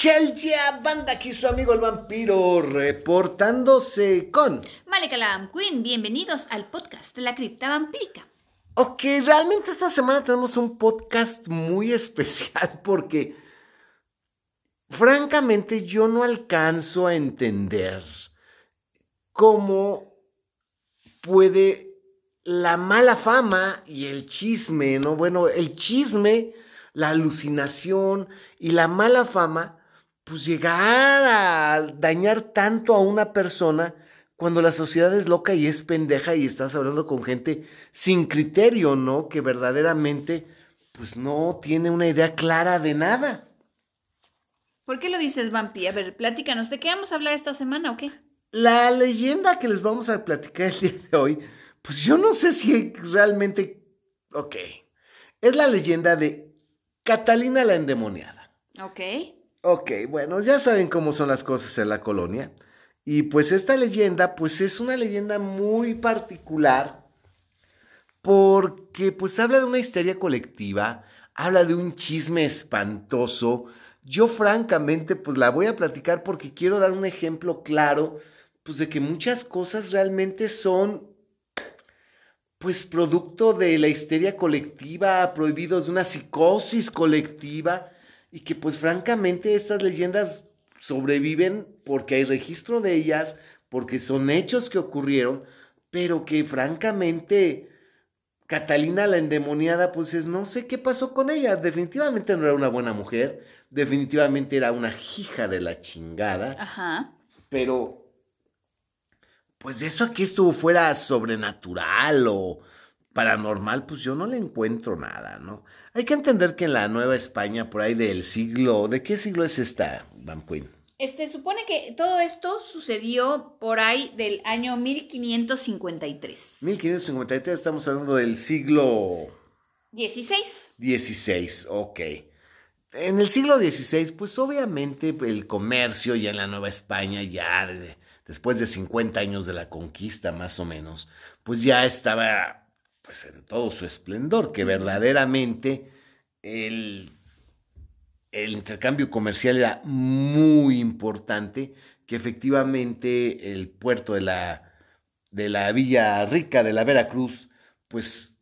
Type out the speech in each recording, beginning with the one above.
Hell yeah, banda, aquí su amigo el vampiro reportándose con... Malekalam Queen, bienvenidos al podcast de la cripta vampírica. Ok, realmente esta semana tenemos un podcast muy especial porque francamente yo no alcanzo a entender cómo puede la mala fama y el chisme, ¿no? Bueno, el chisme, la alucinación y la mala fama pues llegar a dañar tanto a una persona cuando la sociedad es loca y es pendeja y estás hablando con gente sin criterio, ¿no? Que verdaderamente pues no tiene una idea clara de nada. ¿Por qué lo dices, Vampi? A ver, platícanos, ¿de qué vamos a hablar esta semana o qué? La leyenda que les vamos a platicar el día de hoy, pues yo no sé si realmente... Ok. Es la leyenda de Catalina la endemoniada. Ok. Ok, bueno, ya saben cómo son las cosas en la colonia. Y pues esta leyenda, pues es una leyenda muy particular porque pues habla de una histeria colectiva, habla de un chisme espantoso. Yo francamente pues la voy a platicar porque quiero dar un ejemplo claro pues de que muchas cosas realmente son pues producto de la histeria colectiva, prohibidos de una psicosis colectiva y que pues francamente estas leyendas sobreviven porque hay registro de ellas, porque son hechos que ocurrieron, pero que francamente Catalina la endemoniada pues es, no sé qué pasó con ella, definitivamente no era una buena mujer, definitivamente era una hija de la chingada, Ajá. pero pues eso aquí estuvo fuera sobrenatural o paranormal, pues yo no le encuentro nada, ¿no? Hay que entender que en la Nueva España, por ahí del siglo, ¿de qué siglo es esta, Van Queen? Este, supone que todo esto sucedió por ahí del año 1553. 1553, estamos hablando del siglo 16. XVI, ok. En el siglo XVI, pues obviamente el comercio ya en la Nueva España, ya de- después de 50 años de la conquista más o menos, pues ya estaba pues en todo su esplendor, que verdaderamente el, el intercambio comercial era muy importante, que efectivamente el puerto de la, de la Villa Rica de la Veracruz, pues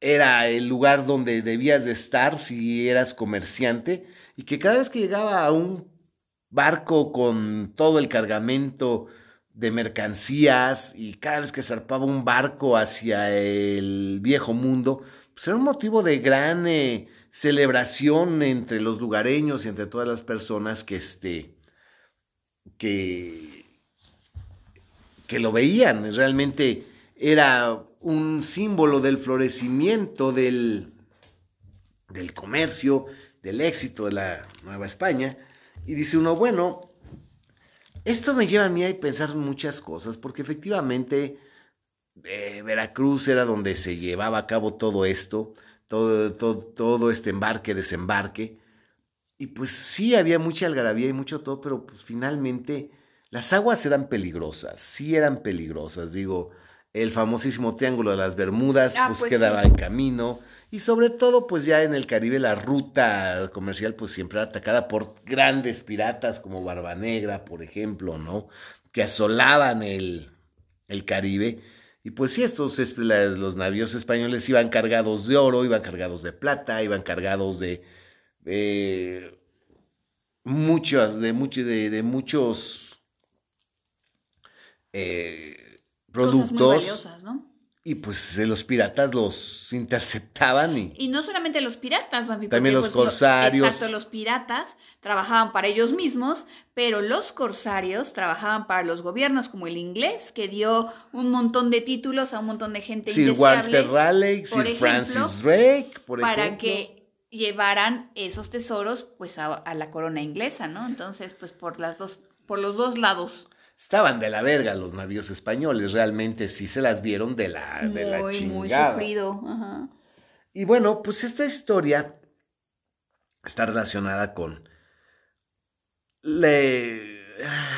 era el lugar donde debías de estar si eras comerciante y que cada vez que llegaba a un barco con todo el cargamento de mercancías y cada vez que zarpaba un barco hacia el viejo mundo, pues era un motivo de gran eh, celebración entre los lugareños y entre todas las personas que este que que lo veían, realmente era un símbolo del florecimiento del, del comercio, del éxito de la Nueva España. Y dice uno, bueno, esto me lleva a mí a pensar muchas cosas, porque efectivamente eh, Veracruz era donde se llevaba a cabo todo esto, todo, todo, todo este embarque, desembarque. Y pues sí, había mucha algarabía y mucho todo, pero pues finalmente las aguas eran peligrosas, sí eran peligrosas. Digo, el famosísimo Triángulo de las Bermudas, Ah, pues, pues quedaba sí. en camino. Y sobre todo, pues ya en el Caribe la ruta comercial pues siempre era atacada por grandes piratas como Barba Negra, por ejemplo, ¿no? Que asolaban el, el Caribe. Y pues sí, estos, este, la- los navíos españoles iban cargados de oro, iban cargados de plata, iban cargados de eh, muchos, de, mucho, de, de muchos eh, Cosas muy productos. valiosas, ¿no? Y pues los piratas los interceptaban y Y no solamente los piratas, Vampi, También los pues, corsarios. exacto, los piratas trabajaban para ellos mismos, pero los corsarios trabajaban para los gobiernos, como el inglés, que dio un montón de títulos a un montón de gente Sir Walter Raleigh, Sir ejemplo, Francis Drake, por para ejemplo. que llevaran esos tesoros pues a, a la corona inglesa, ¿no? Entonces, pues por las dos, por los dos lados. Estaban de la verga los navíos españoles, realmente sí se las vieron de la, de la Muy, muy sufrido. Ajá. Y bueno, pues esta historia está relacionada con... Le...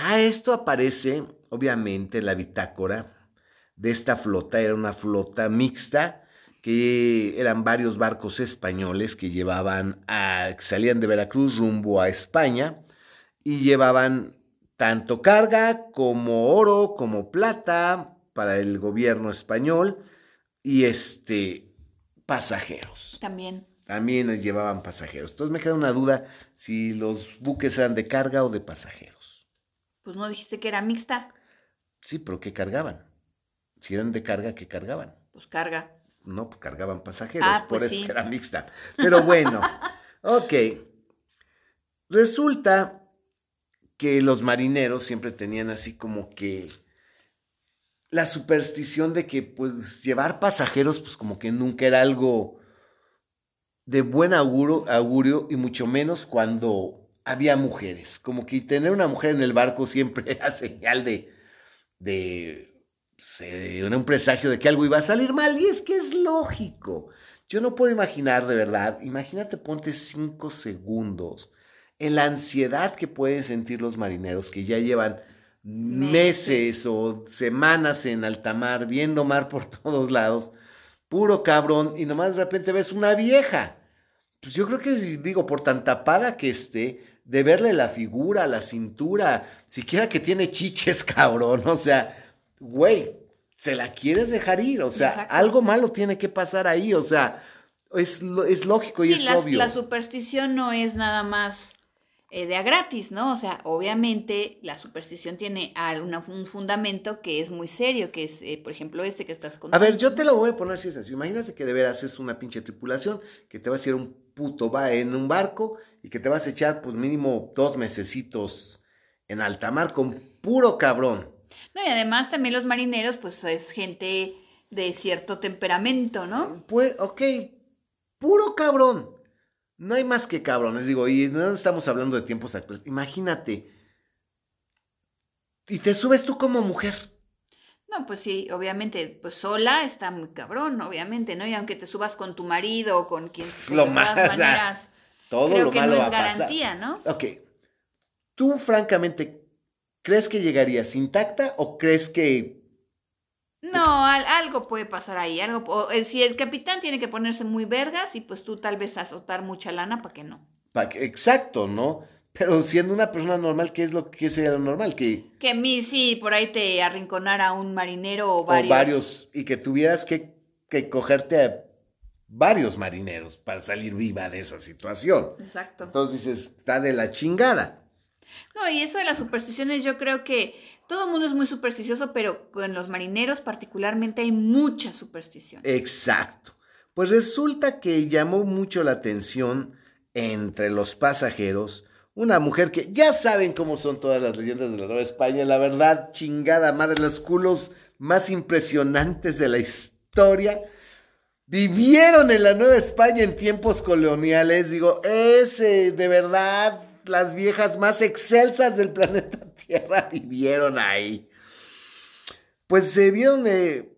A esto aparece, obviamente, en la bitácora de esta flota. Era una flota mixta que eran varios barcos españoles que llevaban a... que salían de Veracruz rumbo a España. y llevaban tanto carga como oro, como plata para el gobierno español y este pasajeros. También. También llevaban pasajeros. Entonces me queda una duda si los buques eran de carga o de pasajeros. Pues no dijiste que era mixta. Sí, pero ¿qué cargaban? Si eran de carga, ¿qué cargaban? Pues carga. No, pues cargaban pasajeros, Ah, por pues eso sí. era mixta. Pero bueno, ok. Resulta que los marineros siempre tenían así como que la superstición de que pues llevar pasajeros pues como que nunca era algo de buen augurio, augurio y mucho menos cuando había mujeres. Como que tener una mujer en el barco siempre era señal de, de, pues, eh, un presagio de que algo iba a salir mal y es que es lógico. Yo no puedo imaginar de verdad, imagínate, ponte cinco segundos en la ansiedad que pueden sentir los marineros que ya llevan meses, o semanas en alta mar, viendo mar por todos lados, puro cabrón, y nomás de repente ves una vieja. Pues yo creo que, digo, por tan tapada que esté, de verle la figura, la cintura, siquiera que tiene chiches, cabrón, o sea, güey, se la quieres dejar ir, o sea, Exacto. algo malo tiene que pasar ahí, o sea, es, es lógico y Sí, es la, obvio. la superstición no es nada más eh, de a gratis, ¿no? O sea, obviamente la superstición tiene al- una- un fundamento que es muy serio, que es, eh, por ejemplo, este que estás A contando. ver, yo te lo voy a poner así, es así. Imagínate que de veras es una pinche tripulación, que te vas a ir a un puto va en un barco y que te vas a echar, pues mínimo dos mesecitos en alta mar con puro cabrón. No, y además también los marineros, pues es gente de cierto temperamento, ¿no? Pues, ok, puro cabrón. No hay más que cabrones, digo, y no estamos hablando de tiempos actuales. Imagínate. Y te subes tú como mujer. No, pues sí, obviamente, pues sola está muy cabrón, obviamente, ¿no? Y aunque te subas con tu marido o con quien sea, Lo de más, todas o sea, maneras, Todo creo lo que malo no va es pasar. garantía, ¿no? Ok. ¿Tú, francamente, crees que llegarías intacta o crees que No, al- algo puede pasar ahí, algo, o, eh, si el capitán tiene que ponerse muy vergas y pues tú tal vez azotar mucha lana para que no. Pa- que- Exacto, ¿no? Pero siendo una persona normal, ¿qué es lo que sería lo normal? Que Que a mí sí, por ahí te arrinconara un marinero o o varios. varios, y que tuvieras que, que cogerte a varios marineros para salir viva de esa situación. Exacto. Entonces dices, está de la chingada. No, y eso de las supersticiones, yo creo que todo el mundo es muy supersticioso, pero con los marineros particularmente hay mucha superstición. Exacto. Pues resulta que llamó mucho la atención entre los pasajeros una mujer que ya saben cómo son todas las leyendas de la Nueva España, la verdad, chingada madre, los culos más impresionantes de la historia. Vivieron en la Nueva España en tiempos coloniales, digo, ese, de verdad, las viejas más excelsas del planeta Tierra vivieron ahí. Pues se vieron eh,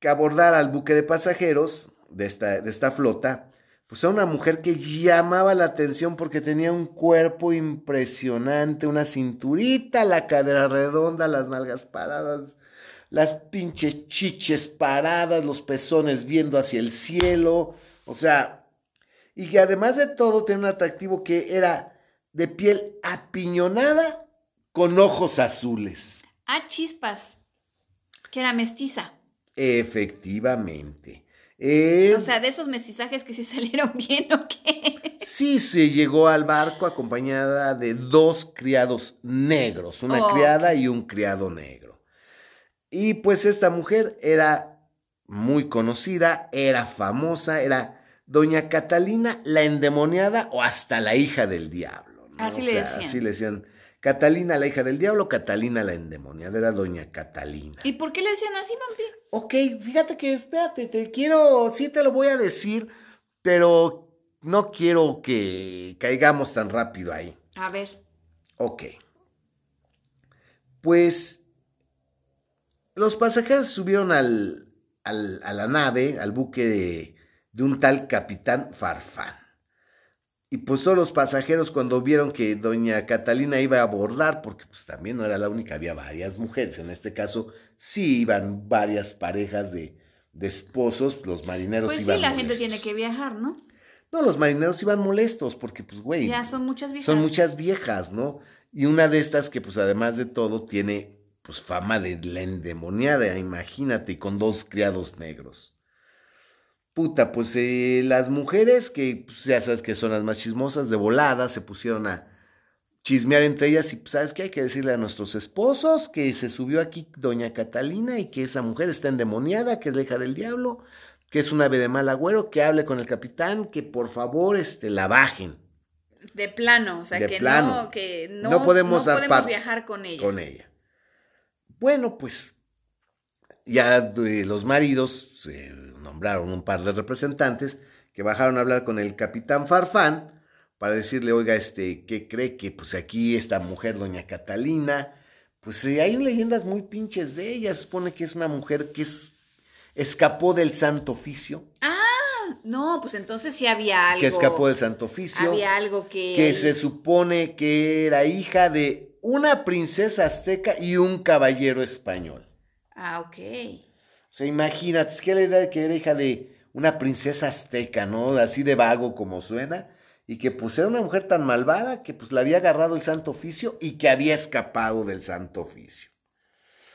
que abordar al buque de pasajeros de esta, de esta flota, pues a una mujer que llamaba la atención porque tenía un cuerpo impresionante, una cinturita, la cadera redonda, las nalgas paradas, las pinches chiches paradas, los pezones viendo hacia el cielo, o sea, y que además de todo tenía un atractivo que era de piel apiñonada con ojos azules. Ah, chispas, que era mestiza. Efectivamente. Eh, O sea, de esos mestizajes que sí salieron bien, ¿o qué? sí se llegó al barco acompañada de dos criados negros, una Oh. criada y un criado negro. Y pues esta mujer era muy conocida, era famosa, era doña Catalina la endemoniada o hasta la hija del diablo. ¿No? Así O le sea, decían. Así le decían. Catalina la hija del diablo, Catalina la endemoniada, era doña Catalina. ¿Y por qué le decían así, vampiro? Ok, fíjate que espérate, te quiero, sí te lo voy a decir, pero no quiero que caigamos tan rápido ahí. A ver, Ok. Pues los pasajeros subieron al, al- a la nave, al buque de, de un tal capitán Farfán. Y pues todos los pasajeros cuando vieron que doña Catalina iba a abordar, porque pues también no era la única, había varias mujeres, en este caso sí iban varias parejas de, de esposos, los marineros pues sí, iban la gente molestos. tiene que viajar, ¿no? No, los marineros iban molestos porque pues güey, Ya son muchas viejas. son muchas viejas, ¿no? Y una de estas que, pues, además de todo, tiene, pues, fama de la endemoniada, imagínate, con dos criados negros. Puta, pues eh, las mujeres que, pues, ya sabes que son las más chismosas, de volada, se pusieron a chismear entre ellas y, pues, ¿sabes qué? Hay que decirle a nuestros esposos que se subió aquí doña Catalina y que esa mujer está endemoniada, que es la hija del diablo, que es un ave de mal agüero, que hable con el capitán, que por favor, este, la bajen. De plano, o sea, De que plano. no, que no, No podemos no podemos viajar con ella. con ella. Bueno, pues ya de los maridos se nombraron un par de representantes que bajaron a hablar con el capitán Farfán para decirle, oiga, este, ¿qué cree que pues aquí esta mujer, doña Catalina, pues eh, hay leyendas muy pinches de ella, se supone que es una mujer que es, escapó del santo oficio, Ah, no, pues entonces sí había algo. que escapó del santo oficio, Había algo que. que se supone que era hija de una princesa azteca y un caballero español. Ah, ok. Sea, imagínate, es que la idea de que era hija de una princesa azteca, ¿no? Así de vago como suena. Y que pues era una mujer tan malvada que pues la había agarrado el santo oficio y que había escapado del santo oficio.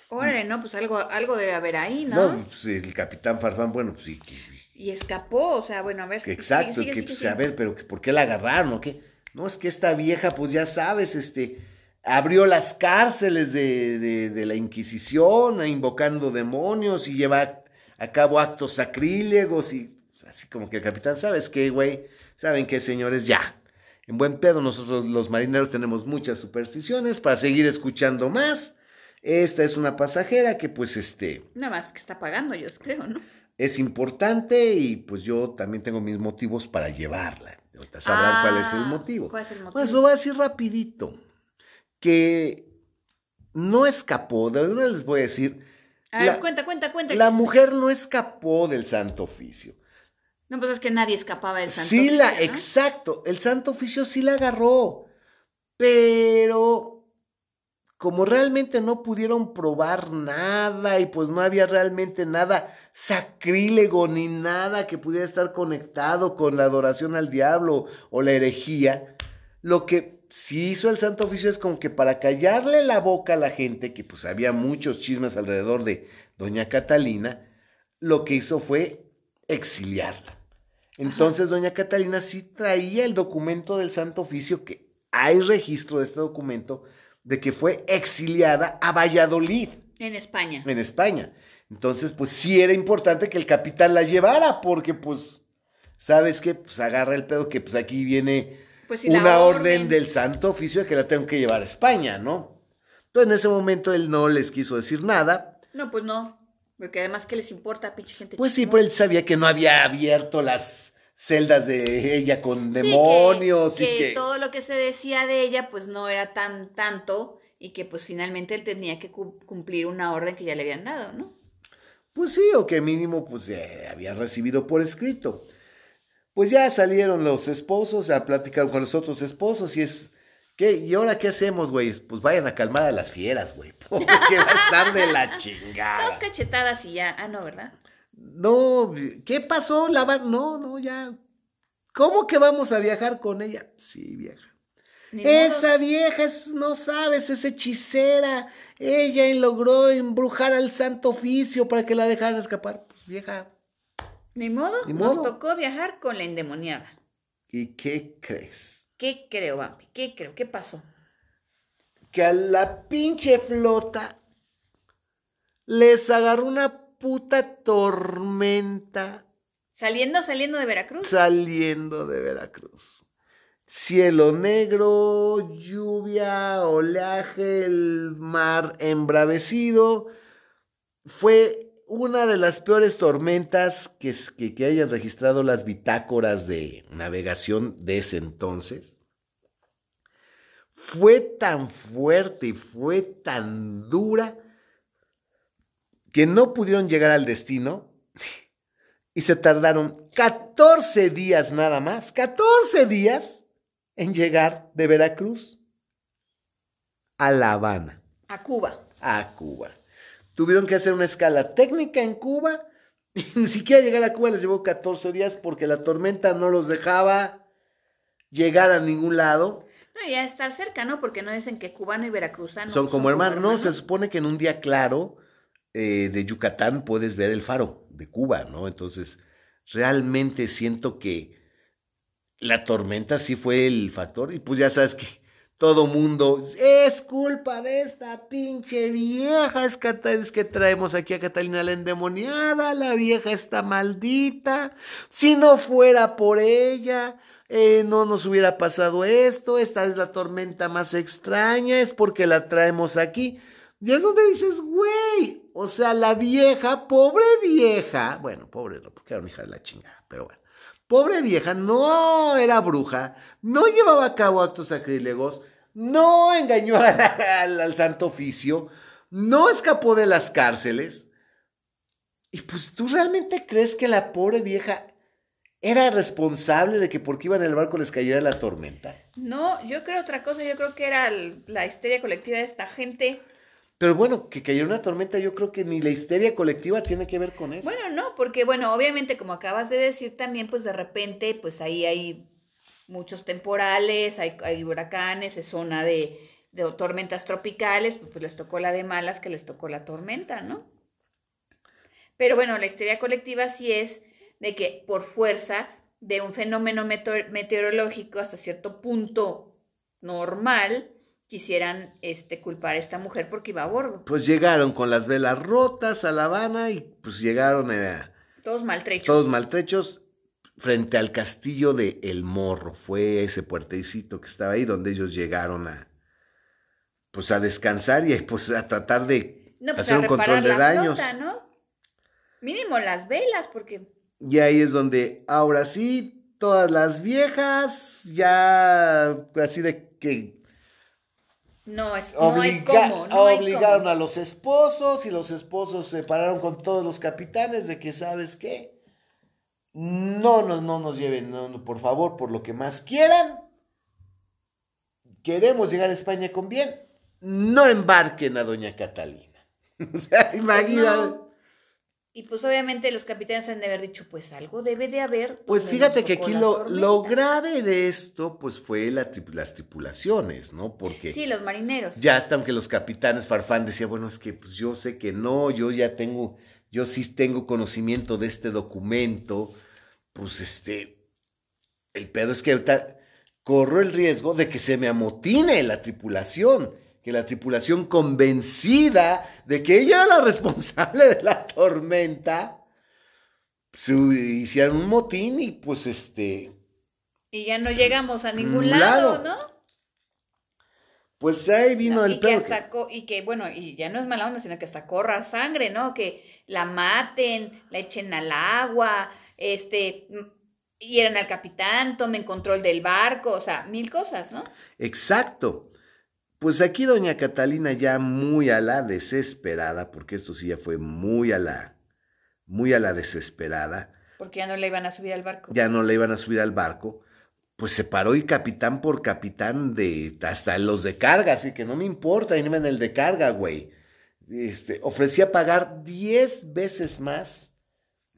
Órale, no, pues algo, algo debe haber ahí, ¿no? No, pues el capitán Farfán, bueno, pues sí, que, Y escapó, o sea, bueno, a ver. exacto, sigue, sigue, que sigue, pues a ver, pero que, ¿por qué la agarraron o qué? No, es que esta vieja, pues ya sabes, este, abrió las cárceles de, de, de la Inquisición, invocando demonios y lleva a cabo actos sacrílegos y pues, así como que el capitán, ¿sabes qué, güey? ¿Saben qué, señores? Ya. En buen pedo, nosotros los marineros tenemos muchas supersticiones para seguir escuchando más. Esta es una pasajera que pues este Nada más que está pagando, yo creo, ¿no? es importante y pues yo también tengo mis motivos para llevarla. Ahorita sabrán cuál es el Ah, motivo. ¿cuál es el motivo? Pues lo voy a decir rapidito. Que no escapó, de verdad les voy a decir. A ver, la, cuenta, cuenta, cuenta. la mujer no escapó del santo oficio. No, pues es que nadie escapaba del santo Sí la, oficio, ¿no? exacto, el santo oficio sí la agarró, pero como realmente no pudieron probar nada y pues no había realmente nada sacrílego ni nada que pudiera estar conectado con la adoración al diablo o la herejía, lo que sí hizo el santo oficio es como que para callarle la boca a la gente, que pues había muchos chismes alrededor de doña Catalina, lo que hizo fue exiliarla. Entonces, doña Catalina sí traía el documento del Santo Oficio, que hay registro de este documento, de que fue exiliada a Valladolid, En España. en España. Entonces, pues sí era importante que el capitán la llevara, porque pues, ¿sabes qué? Pues agarra el pedo que pues aquí viene Pues una orden. orden. del Santo Oficio que la tengo que llevar a España, ¿no? Entonces, en ese momento él no les quiso decir nada, No, pues no. Porque además, ¿qué les importa, pinche gente? Pues sí, pero él sabía que no había abierto las celdas de ella con Sí, demonios que, y que que... todo lo que se decía de ella, pues no era tan tanto y que pues finalmente él tenía que cu- cumplir una orden que ya le habían dado, ¿no? Pues sí, o que mínimo pues eh, había recibido por escrito. Pues ya salieron los esposos a platicar con los otros esposos y es... ¿Qué? ¿Y ahora qué hacemos, güey? Pues vayan a calmar a las fieras, güey. Porque va a estar de la Dos chingada. cachetadas y ya. Ah, no, ¿verdad? No, ¿qué pasó? La No, no, ya. ¿Cómo que vamos a viajar con ella? Sí, vieja. Esa vieja, es- no sabes, es hechicera. Ella logró embrujar al santo oficio para que la dejaran escapar. Pues, vieja, Ni modo, Ni nos tocó viajar con la endemoniada. ¿y qué crees? ¿Qué creo, Vampi? ¿Qué creo? ¿Qué pasó? Que a la pinche flota les agarró una puta tormenta Saliendo, saliendo de Veracruz. saliendo de Veracruz. Cielo negro, lluvia, oleaje, el mar embravecido. Fue una de las peores tormentas que, que hayan registrado las bitácoras de navegación de ese entonces. Fue tan fuerte y fue tan dura que no pudieron llegar al destino y se tardaron 14 días nada más, 14 días en llegar de Veracruz a La Habana, A Cuba. a Cuba. Tuvieron que hacer una escala técnica en Cuba y ni siquiera llegar a Cuba les llevó 14 días porque la tormenta no los dejaba llegar a ningún lado. No, y a estar cerca, ¿no? Porque no dicen que cubano y veracruzano son como hermanos. No, se supone que en un día claro eh, de Yucatán puedes ver el faro de Cuba, ¿no? Entonces, realmente siento que la tormenta sí fue el factor y pues ya sabes que todo mundo es culpa de esta pinche vieja, es que, traemos aquí a Catalina la endemoniada, la vieja está maldita, si no fuera por ella, eh, no nos hubiera pasado esto, esta es la tormenta más extraña, es porque la traemos aquí. Y es donde dices, güey, o sea, la vieja, pobre vieja, bueno, pobre no, porque era una hija de la chingada, pero bueno, pobre vieja, no era bruja, no llevaba a cabo actos sacrílegos, no engañó al, al santo oficio, no escapó de las cárceles. Y pues tú realmente crees que la pobre vieja era responsable de que porque iban en el barco les cayera la tormenta. No, yo creo otra cosa, yo creo que era la histeria colectiva de esta gente. Pero bueno, que cayera una tormenta, yo creo que ni la histeria colectiva tiene que ver con eso. Bueno, no, porque bueno, obviamente como acabas de decir también, pues de repente, pues ahí hay muchos temporales, hay, hay huracanes, es zona de, de tormentas tropicales, pues, pues les tocó la de malas que les tocó la tormenta, ¿no? Pero bueno, la histeria colectiva sí es de que por fuerza de un fenómeno meteorológico hasta cierto punto normal, quisieran este, culpar a esta mujer porque iba a bordo. Pues llegaron con las velas rotas a La Habana y pues llegaron a... Todos maltrechos. Todos maltrechos frente al castillo de El Morro. Fue ese puertecito que estaba ahí donde ellos llegaron a... Pues a descansar y pues a tratar de no, pues hacer un control de la daños. Flota, ¿no? Mínimo las velas, porque Y ahí es donde, ahora sí, todas las viejas, ya así de que no, es, no hay obliga- cómo, no hay obligaron cómo. a los esposos y los esposos se pararon con todos los capitanes de que, ¿sabes qué? No, no, no nos lleven, no, no, por favor, por lo que más quieran. Queremos llegar a España con bien. No embarquen a doña Catalina. o sea, imagínate. no. Y pues obviamente los capitanes han de haber dicho, pues algo debe de haber. Pues donde fíjate que aquí lo, lo grave de esto, pues fue la las tripulaciones, ¿no? Porque Sí, los marineros. ya hasta aunque los capitanes Farfán decía, bueno, es que pues yo sé que no, yo ya tengo, yo sí tengo conocimiento de este documento, pues este, el pedo es que ahorita corro el riesgo de que se me amotine la tripulación, que la tripulación convencida de que ella era la responsable de la tormenta, se hicieran un motín y pues este, Y ya no llegamos a ningún Mm, lado, lado. ¿no? pues ahí vino No, el y que hasta y que bueno, y ya no es mala onda, sino que hasta corra sangre, ¿no? Que la maten, la echen al agua, este, m- hieran al capitán, tomen control del barco, o sea, mil cosas, ¿no? Exacto. Pues aquí doña Catalina ya muy a la desesperada, porque esto sí ya fue muy a la, muy a la desesperada, Porque ya no le iban a subir al barco. ya no le iban a subir al barco, pues se paró y capitán por capitán de hasta los de carga, así que no me importa, irme en el de carga, güey. Este, ofrecía pagar 10 veces más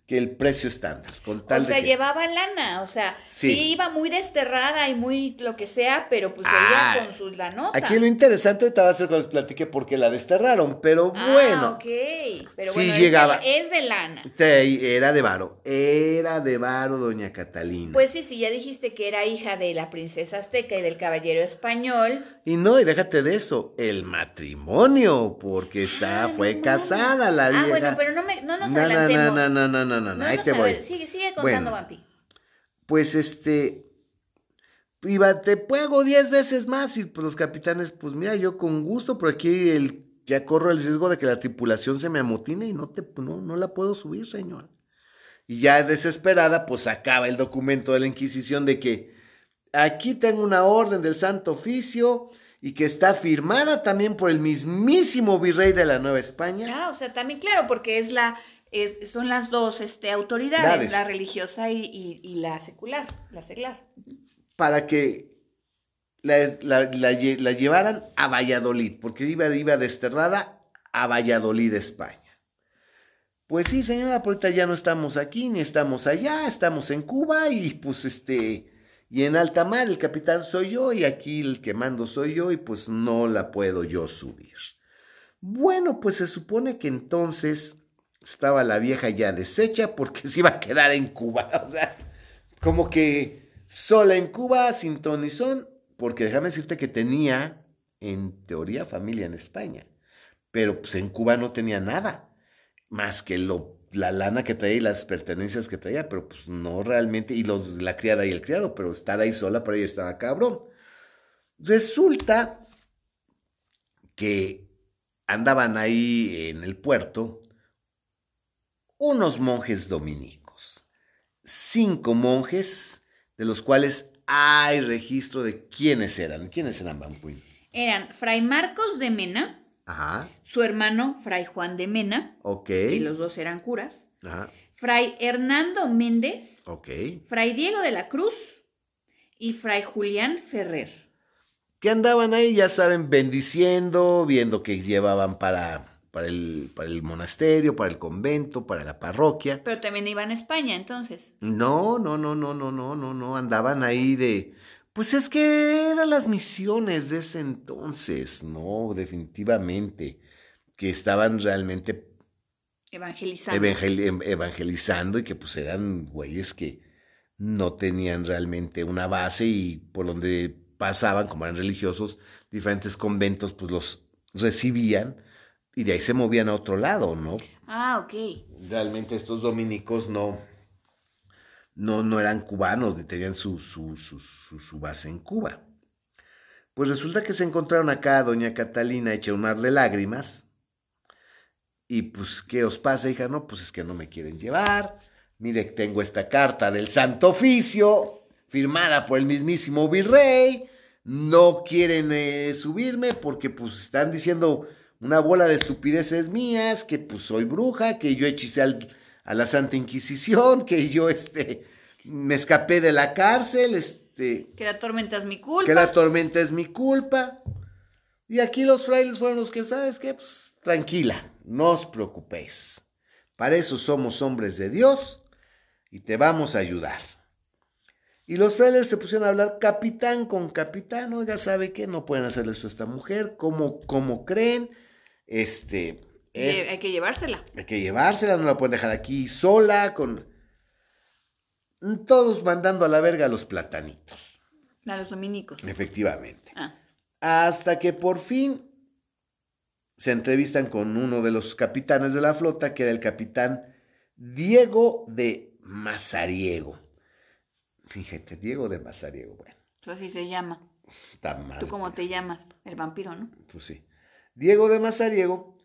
que el precio estándar, con tal O sea, de que- llevaba lana, o sea, sí. Sí. iba muy desterrada y muy lo que sea, pero pues Ah, veía con sus lanotas. Aquí lo interesante ahorita va a ser cuando les platique por qué la desterraron, pero Ah, bueno. ok. Pero Sí bueno, es de- llegaba. Es de, lana. Te- Era de varo, era de varo doña Catalina. Pues sí, sí, ya dijiste que era hija de la princesa azteca y del caballero español. y no, y déjate de eso, el matrimonio, porque está, Ah, no fue casada la vieja. Ah, bueno, pero no, me, no nos no, no, adelantemos. no, no, no, no, no, ahí te voy. sigue, sigue contando. Vampi. Pues este, iba, te pago diez veces más y pues los capitanes, pues mira, yo con gusto, pero aquí el, ya corro el riesgo de que la tripulación se me amotine y no, te, no, no la puedo subir, señor. Y ya desesperada, pues acaba el documento de la Inquisición de que aquí tengo una orden del Santo Oficio y que está firmada también por el mismísimo virrey de la Nueva España. Ah, o sea, también claro, porque es la, es, son las dos este, autoridades, Dades. la religiosa y, y- y la secular, la seglar. para que la, la- la lle- la llevaran a Valladolid, porque iba, iba desterrada a Valladolid, España. Pues sí, señora, pero ahorita ya no estamos aquí, ni estamos allá, estamos en Cuba y pues este, Y en alta mar el capitán soy yo y aquí el que mando soy yo y pues no la puedo yo subir. Bueno, pues se supone que entonces estaba la vieja ya deshecha porque se iba a quedar en Cuba. O sea, como que sola en Cuba, sin ton ni son, porque déjame decirte que tenía, en teoría, familia en España. Pero pues en Cuba no tenía nada, más que lo, la lana que traía y las pertenencias que traía, pero pues no realmente, y los, la criada y el criado, pero estar ahí sola, por ahí estaba cabrón. Resulta que andaban ahí en el puerto unos monjes dominicos, cinco monjes, de los cuales hay registro de quiénes eran. ¿Quiénes eran, Bampuín? Eran Fray Marcos de Mena, Ajá, su hermano Fray Juan de Mena, ok. y los dos eran curas, Ajá, Fray Hernando Méndez, ok. Fray Diego de la Cruz y Fray Julián Ferrer. Que andaban ahí, ya saben, bendiciendo, viendo que llevaban para, para, el, para el monasterio, para el convento, para la parroquia. Pero también iban a España entonces. No, no, no, no, no, no, no, no, andaban ahí de... Pues es que eran las misiones de ese entonces, no, definitivamente, que estaban realmente Evangelizando. evangel- em- evangelizando y que pues eran güeyes que no tenían realmente una base y por donde pasaban, como eran religiosos, diferentes conventos pues los recibían y de ahí se movían a otro lado, ¿no? Ah, ok. realmente estos dominicos no, no, no eran cubanos, ni tenían su, su, su, su, base en Cuba. Pues resulta que se encontraron acá a doña Catalina hecha un mar de lágrimas. Y pues, ¿qué os pasa, hija? No, pues es que no me quieren llevar. Mire, tengo esta carta del Santo Oficio, firmada por el mismísimo virrey. No quieren eh, subirme porque pues están diciendo una bola de estupideces mías, que pues soy bruja, que yo hechicé al- a la Santa Inquisición, que yo este, me escapé de la cárcel, este, Que la tormenta es mi culpa. que la tormenta es mi culpa. Y aquí los frailes fueron los que, ¿sabes qué? Pues tranquila, no os preocupéis. Para eso somos hombres de Dios y te vamos a ayudar. Y los frailes se pusieron a hablar capitán con capitán, oiga, ¿sabe qué? No pueden hacerle eso a esta mujer, ¿cómo, cómo creen? Este, es- Hay que llevársela. hay que llevársela, no la pueden dejar aquí sola, con... Todos mandando a la verga a los platanitos, A los dominicos. efectivamente. Ah. Hasta que por fin se entrevistan con uno de los capitanes de la flota, que era el capitán Diego de Mazariego. Fíjate, Diego de Mazariego, bueno, Pues así se llama. está mal. ¿Tú cómo te llamas? El vampiro, ¿no? Pues sí. Diego de Mazariego.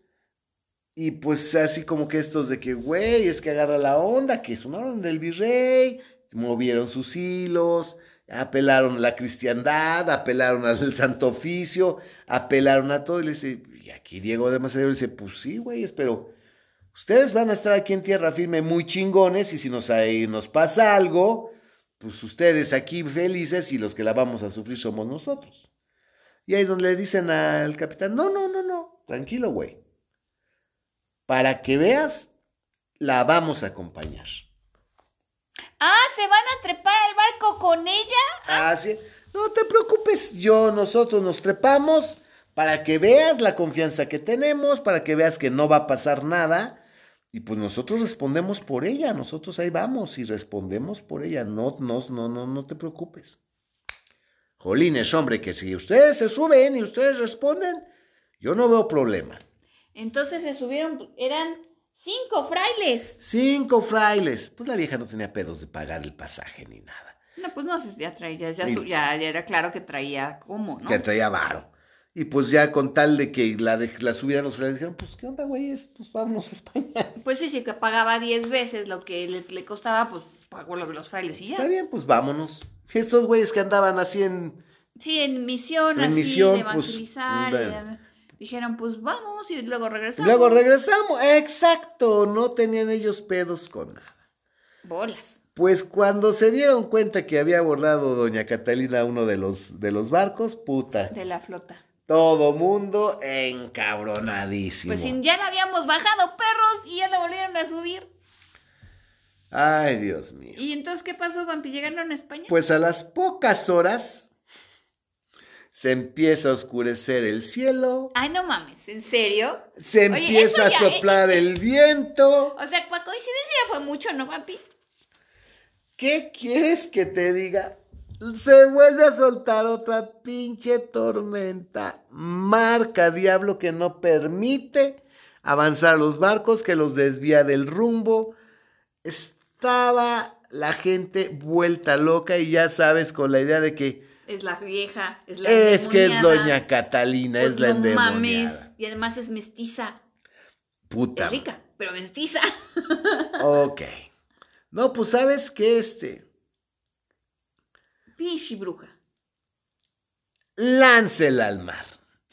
Y pues así como que estos de que, güey, es que agarra la onda, que es una orden del virrey. Movieron sus hilos, apelaron a la cristiandad, apelaron al santo oficio, apelaron a todo. Y le dice, y aquí Diego de Mazariego dice, pues sí, güey, pero ustedes van a estar aquí en tierra firme muy chingones y si nos, ahí nos pasa algo, pues ustedes aquí felices y los que la vamos a sufrir somos nosotros. Y ahí es donde le dicen al capitán, no, no, no, tranquilo, güey. Para que veas, la vamos a acompañar. Ah, ¿se van a trepar al barco con ella? Así, no te preocupes, yo, nosotros nos trepamos para que veas la confianza que tenemos, para que veas que no va a pasar nada. Y pues nosotros respondemos por ella, nosotros ahí vamos y respondemos por ella. No, no, no, no, no te preocupes. Jolines, hombre, que si ustedes se suben y ustedes responden, yo no veo problema. Entonces se subieron, eran cinco frailes. Cinco frailes. Pues la vieja no tenía pedos de pagar el pasaje ni nada. No, pues no ya traía, ya, Y- su- ya, ya era claro que traía cómo, ¿no? Que traía varo. Y pues ya con tal de que la, de- la subieran los frailes, dijeron, pues qué onda, güey, pues vámonos a España. Pues sí, sí, que pagaba diez veces lo que le, le costaba, pues pagó lo de los frailes y Está ya. bien, pues vámonos. Estos güeyes que andaban así en... Sí, en misión, En así, misión, de pues, evangelizar. bueno. y, dijeron, pues vamos y luego regresamos. Luego regresamos. Exacto, no tenían ellos pedos con nada. Bolas. Pues cuando se dieron cuenta que había abordado doña Catalina uno de los, de los barcos, puta, De la flota. todo mundo encabronadísimo. Pues ya la habíamos bajado, perros, y ya la volvieron a subir. Ay, Dios mío. ¿Y entonces qué pasó, Vampi? ¿Llegaron a España? Pues a las pocas horas se empieza a oscurecer el cielo, Ay, no mames, ¿en serio? se Oye, empieza a eh, soplar el viento. O sea, ¿cuál coincidencia ya fue mucho, no, Vampi? ¿Qué quieres que te diga? Se vuelve a soltar otra pinche tormenta. Marca diablo que no permite avanzar los barcos, que los desvía del rumbo. Estaba la gente vuelta loca y ya sabes con la idea de que Es la vieja, es la es que es doña Catalina, Pues es la no endemoniada. mames. Y además es mestiza. Puta. Es rica, pero mestiza. Ok. No, pues sabes que este, Pichi bruja. láncela al mar.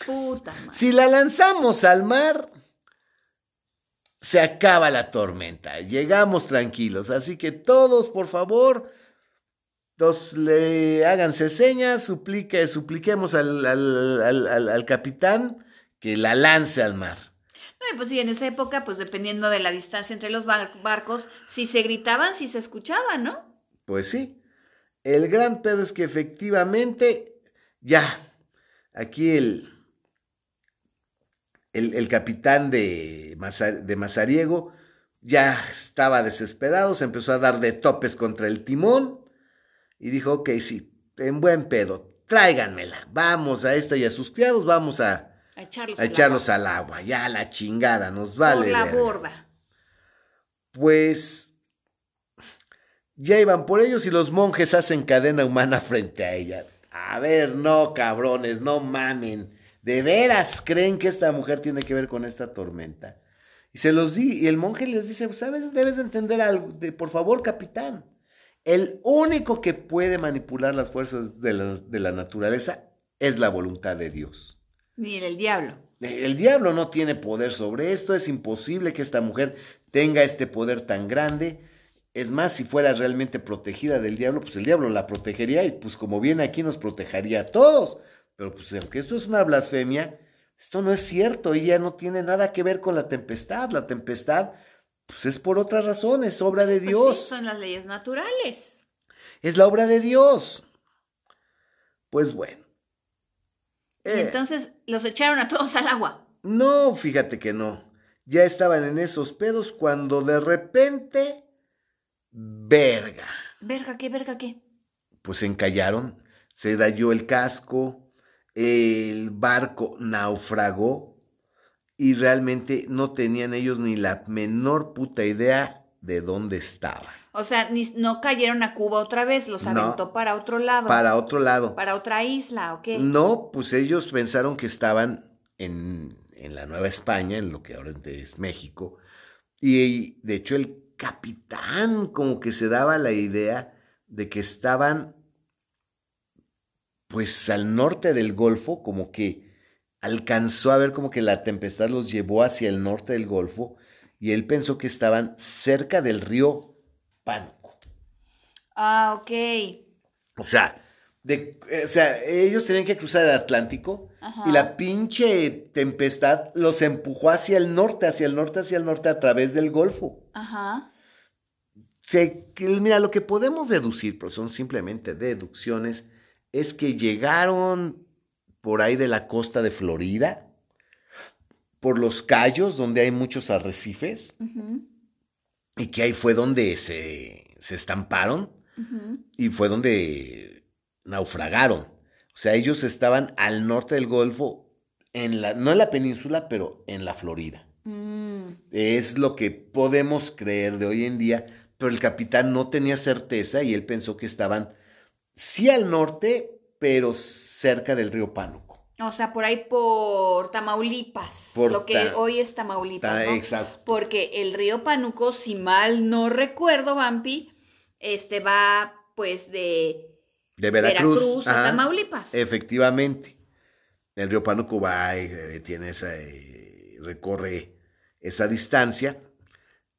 Puta madre. Si la lanzamos al mar, se acaba la tormenta. Llegamos tranquilos. Así que todos, por favor, dos, le háganse señas, suplique, supliquemos al, al- al- al- capitán que la lance al mar. No, y pues sí, en esa época, pues dependiendo de la distancia entre los bar- barcos, si se gritaban, si se escuchaban, ¿no? Pues sí. El gran pedo es que efectivamente, ya, aquí el, el, el capitán de, de Mazariego ya estaba desesperado, se empezó a dar de topes contra el timón y dijo, ok, sí, en buen pedo, tráiganmela, vamos a esta y a sus criados, vamos a, A echarlos, a al agua. al agua, ya a la chingada, nos vale. Por la verga". borda. Pues ya iban por ellos y los monjes hacen cadena humana frente a ella. A ver, no, cabrones, no mamen. ¿De veras creen que esta mujer tiene que ver con esta tormenta? Y se los di, y el monje les dice, ¿sabes? Debes de entender algo, de, por favor, capitán. El único que puede manipular las fuerzas de la, de la naturaleza es la voluntad de Dios. Ni el diablo. El diablo no tiene poder sobre esto, es imposible que esta mujer tenga este poder tan grande. Es más, si fuera realmente protegida del diablo, pues el diablo la protegería y pues como viene aquí nos protegería a todos. Pero pues aunque esto es una blasfemia, esto no es cierto, ella no tiene nada que ver con la tempestad. La tempestad pues es por otra razón, es obra de Pues Dios. sí, son las leyes naturales. Es la obra de Dios. Pues bueno. Y Eh, entonces los echaron a todos al agua. No, fíjate que no. Ya estaban en esos pedos cuando de repente, verga, Verga, ¿qué, verga, qué? pues se encallaron, se dañó el casco, el barco naufragó y realmente no tenían ellos ni la menor puta idea de dónde estaban. O sea, ni, no cayeron a Cuba otra vez, los No. aventó para otro lado. Para otro lado. Para otra isla, ¿ok? No, pues ellos pensaron que estaban en, en la Nueva España, en lo que ahora es México, y de hecho el capitán como que se daba la idea de que estaban pues al norte del Golfo, como que alcanzó a ver como que la tempestad los llevó hacia el norte del Golfo, y él pensó que estaban cerca del río Pánuco. Ah, ok. O sea, de, eh, o sea, ellos tenían que cruzar el Atlántico Ajá. y la pinche tempestad los empujó hacia el norte, hacia el norte, hacia el norte a través del Golfo. Ajá. Se, mira, lo que podemos deducir, pero son simplemente deducciones, es que llegaron por ahí de la costa de Florida, por los Cayos, donde hay muchos arrecifes, y que ahí fue donde se, se estamparon. y fue donde naufragaron. O sea, ellos estaban al norte del Golfo, en la, no en la península, pero en la Florida. Mm, Es lo que podemos creer de hoy en día, pero el capitán no tenía certeza y él pensó que estaban sí al norte, pero cerca del río Pánuco. O sea, por ahí por Tamaulipas. Por lo que Ta- hoy es Tamaulipas, Ta- ¿no? exacto. Porque el río Panuco, si mal no recuerdo, Vampi, este va pues de De Veracruz. Veracruz, a. Tamaulipas. Efectivamente. El río Pánuco va y eh, tiene esa, eh, recorre esa distancia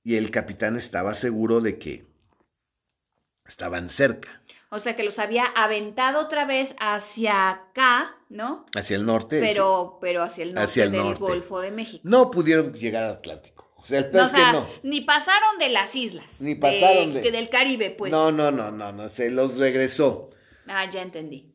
y el capitán estaba seguro de que estaban cerca, O sea, que los había aventado otra vez hacia acá, ¿no? hacia el norte. Pero, pero hacia el norte Hacia el del norte. Golfo de México. No pudieron llegar al Atlántico. O sea, el pedo No, o es que no. ni pasaron de las islas. Ni pasaron de- que del Caribe, pues. No, no, no, no, no, se los regresó. Ah, ya entendí.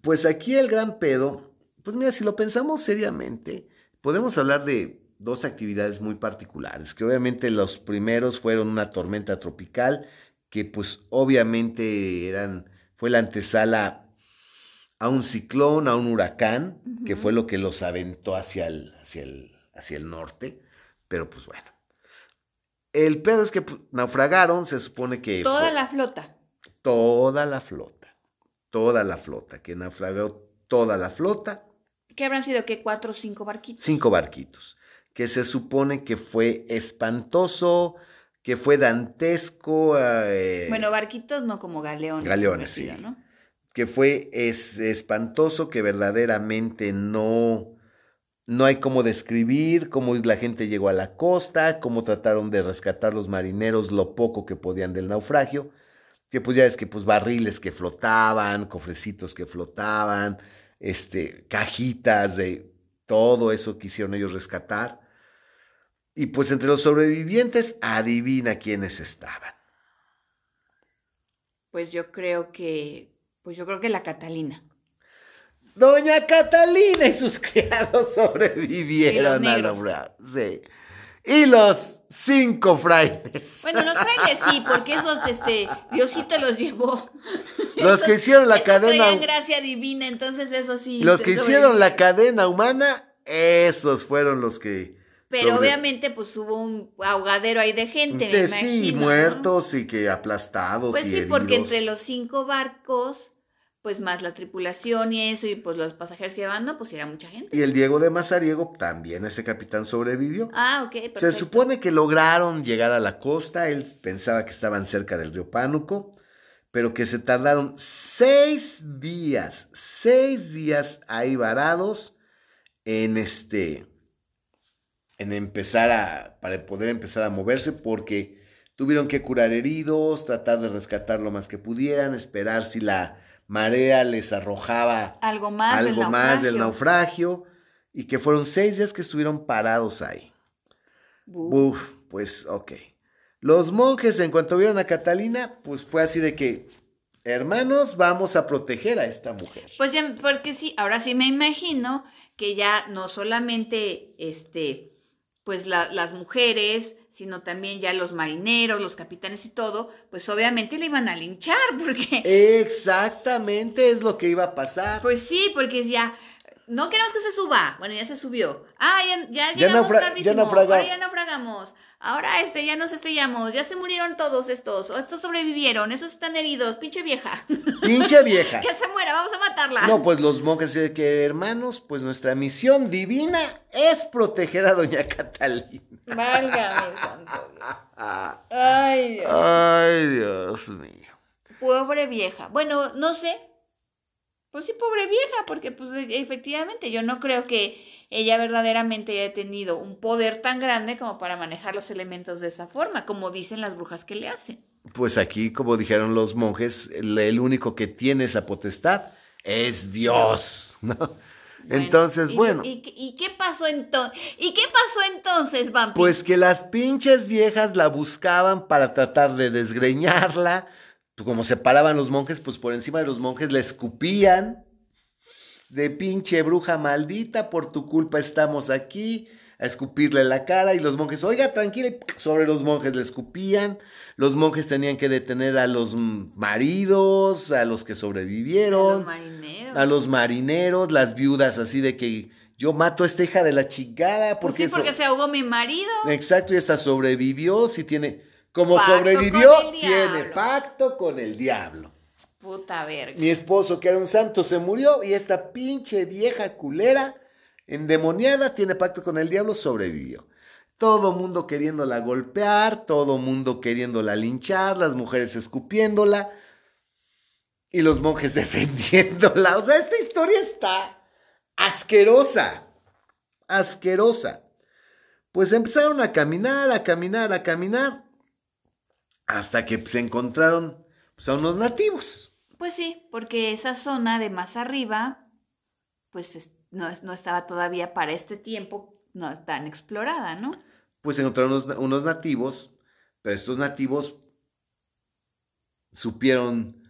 Pues aquí el gran pedo, pues mira, si lo pensamos seriamente, podemos hablar de dos actividades muy particulares, que obviamente los primeros fueron una tormenta tropical, que pues obviamente eran, fue la antesala a un ciclón, a un huracán, que fue lo que los aventó hacia el, hacia el, hacia el norte, pero pues bueno. El pedo es que pues, naufragaron, se supone que... Toda fue- la flota. toda la flota, toda la flota, que naufragó toda la flota, ¿Qué habrán sido? ¿Qué? ¿Cuatro o cinco barquitos? cinco barquitos, que se supone que fue espantoso, que fue dantesco, eh, Bueno, barquitos no como galeones. Galeones, sí. que fue es- espantoso, que verdaderamente no, no hay cómo describir cómo la gente llegó a la costa, cómo trataron de rescatar los marineros lo poco que podían del naufragio, que pues ya es que pues barriles que flotaban, cofrecitos que flotaban, este, cajitas de todo eso quisieron ellos rescatar. Y pues entre los sobrevivientes, adivina quiénes estaban. Pues yo creo que. Pues yo creo que la Catalina. Doña Catalina y sus criados Y sobrevivieron a la sí. Y los cinco frailes. Bueno, los frailes sí, porque esos, este, Diosito los llevó. Los que hicieron la esos cadena- gracia divina, entonces eso sí. los que hicieron la cadena humana, esos fueron los que. Pero sobre- obviamente, pues hubo un ahogadero ahí de gente, me de- imagino. sí, ¿no? muertos y que aplastados Pues y sí, heridos. porque entre los cinco barcos, pues más la tripulación y eso, y pues los pasajeros que llevaban, no, pues era mucha gente. Y el Diego de Mazariego, también ese capitán sobrevivió. Ah, ok, perfecto. Se supone que lograron llegar a la costa, él pensaba que estaban cerca del río Pánuco, pero que se tardaron seis días, seis días ahí varados en este, en empezar a, para poder empezar a moverse, porque tuvieron que curar heridos, tratar de rescatar lo más que pudieran, esperar si la marea les arrojaba Algo más del algo más del naufragio. naufragio, y que fueron seis días que estuvieron parados ahí. Uf, pues ok. Los monjes, en cuanto vieron a Catalina, pues fue así de que, hermanos, vamos a proteger a esta mujer. Pues ya, porque sí, ahora sí me imagino que ya no solamente, este, pues la- las mujeres, sino también ya los marineros, los capitanes y todo, pues obviamente le iban a linchar, porque, Exactamente es lo que iba a pasar. pues sí, porque ya, no queremos que se suba, bueno, ya se subió, ah, ya, ya Ya llegamos naufra- tardísimo, ya ahora ya naufragamos, ahora este, ya nos estrellamos, ya se murieron todos estos, o estos sobrevivieron, esos están heridos, pinche vieja, Pinche vieja. que se muera, vamos a matarla. No, pues los monjes de que, hermanos, pues nuestra misión divina es proteger a doña Catalina. Válgame, santo Dios. Ay, Dios. Ay, Dios mío. Pobre vieja. Bueno, no sé. Pues sí, pobre vieja, porque pues e- efectivamente yo no creo que ella verdaderamente haya tenido un poder tan grande como para manejar los elementos de esa forma, como dicen las brujas que le hacen. Pues aquí, como dijeron los monjes, el, el único que tiene esa potestad es Dios, ¿no? Bueno, Entonces, y- bueno, ¿Y, qué- y qué pasó entonces? ¿Y qué pasó entonces, Vampi? pues que las pinches viejas la buscaban para tratar de desgreñarla. Como se paraban los monjes, pues por encima de los monjes le escupían. De pinche bruja maldita, por tu culpa estamos aquí. A escupirle la cara y los monjes, oiga, tranquila, sobre los monjes le escupían. Los monjes tenían que detener a los maridos, a los que A los sobrevivieron. a los marineros, las viudas así de que yo mato a esta hija de la chingada Pues porque, sí, porque so- se ahogó mi marido. exacto y esta sobrevivió, si tiene como Pacto sobrevivió tiene pacto con el diablo. Puta verga. Mi esposo que era un santo se murió y esta pinche vieja culera endemoniada tiene pacto con el diablo sobrevivió. Todo mundo queriéndola golpear, todo mundo queriéndola linchar, las mujeres escupiéndola y los monjes defendiéndola. O sea, esta historia está asquerosa, asquerosa. Pues empezaron a caminar, a caminar, a caminar, hasta que se encontraron pues, a unos nativos. Pues sí, porque esa zona de más arriba, pues es- no, no estaba todavía para este tiempo no tan explorada, ¿no? pues encontraron unos, nativos, pero estos nativos supieron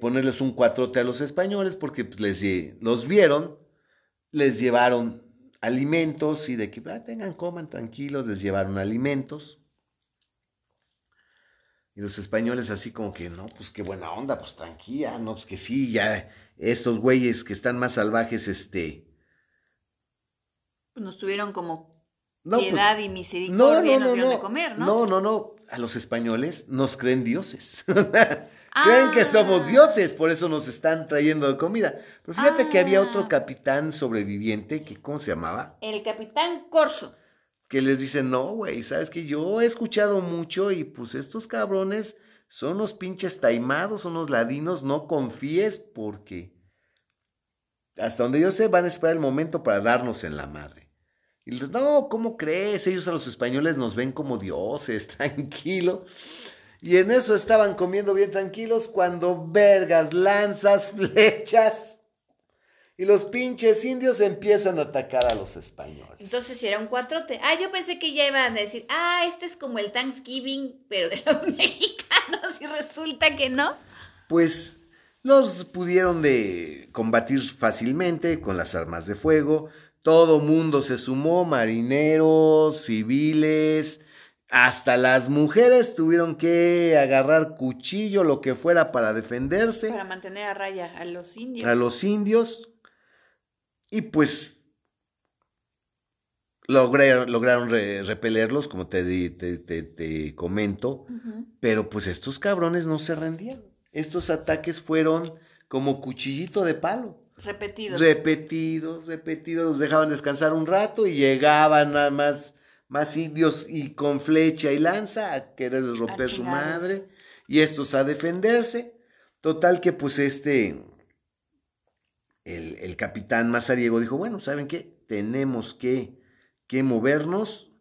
ponerles un cuatrote a los españoles porque pues, les, los vieron, les llevaron alimentos y de que "Ah, tengan, coman tranquilos, les llevaron alimentos. Y los españoles así como que, no, pues qué buena onda, pues tranquila, no, pues que sí, ya estos güeyes que están más salvajes, este... Pues nos tuvieron como No, pues, piedad y misericordia y nos dieron de comer, ¿no? No, no, no. A los españoles nos creen dioses. creen que Ah. somos dioses, por eso nos están trayendo comida. Pero fíjate que había Ah. otro capitán sobreviviente, que ¿cómo se llamaba? El capitán Corso. Que les dice, no, güey, sabes que yo he escuchado mucho y pues estos cabrones son unos pinches taimados, son unos ladinos, no confíes porque hasta donde yo sé van a esperar el momento para darnos en la madre. Y le- no, ¿cómo crees? Ellos a los españoles nos ven como dioses, tranquilo. Y en eso estaban comiendo bien tranquilos cuando vergas, lanzas, flechas. Y los pinches indios empiezan a atacar a los españoles. Entonces si era un cuatrote. Ah, yo pensé que ya iban a decir, ah, este es como el Thanksgiving, pero de los mexicanos, y resulta que no. pues los pudieron de combatir fácilmente con las armas de fuego. Todo mundo se sumó, marineros, civiles, hasta las mujeres tuvieron que agarrar cuchillo, lo que fuera para defenderse Para mantener a raya a los indios. a los indios. Y pues lograron, lograron re- repelerlos, como te, te, te- te comento. Pero pues estos cabrones no se rendían. Estos ataques fueron como cuchillito de palo. Repetidos. Repetidos, repetidos, los dejaban descansar un rato y llegaban nada más, más indios y con flecha y lanza a querer romper su madre y estos a defenderse. Total que pues este, el, capitán Mazariego dijo, bueno, ¿saben qué? Tenemos que, que movernos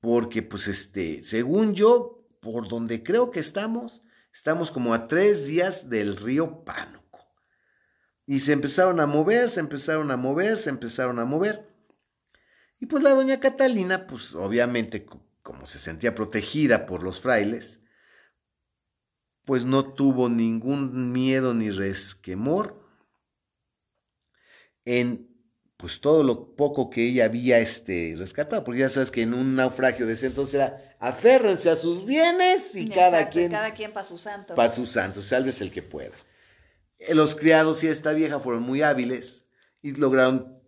porque pues este, según yo, por donde creo que estamos, estamos como a tres días del río Pánuco. Y se empezaron a mover, se empezaron a mover, se empezaron a mover. Y pues la doña Catalina, pues obviamente co- como se sentía protegida por los frailes, pues no tuvo ningún miedo ni resquemor en pues todo lo poco que ella había este, rescatado, porque ya sabes que en un naufragio de ese entonces era aférrense a sus bienes y cada quien Cada quien para su santo. para sus santos, salves el que pueda. Eh, Los criados y esta vieja fueron muy hábiles y lograron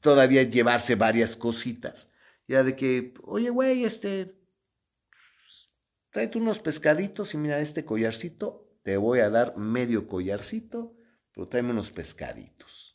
todavía llevarse varias cositas. Ya de que, oye, güey, este, tráete unos pescaditos y mira este collarcito, te voy a dar medio collarcito, pero tráeme unos pescaditos.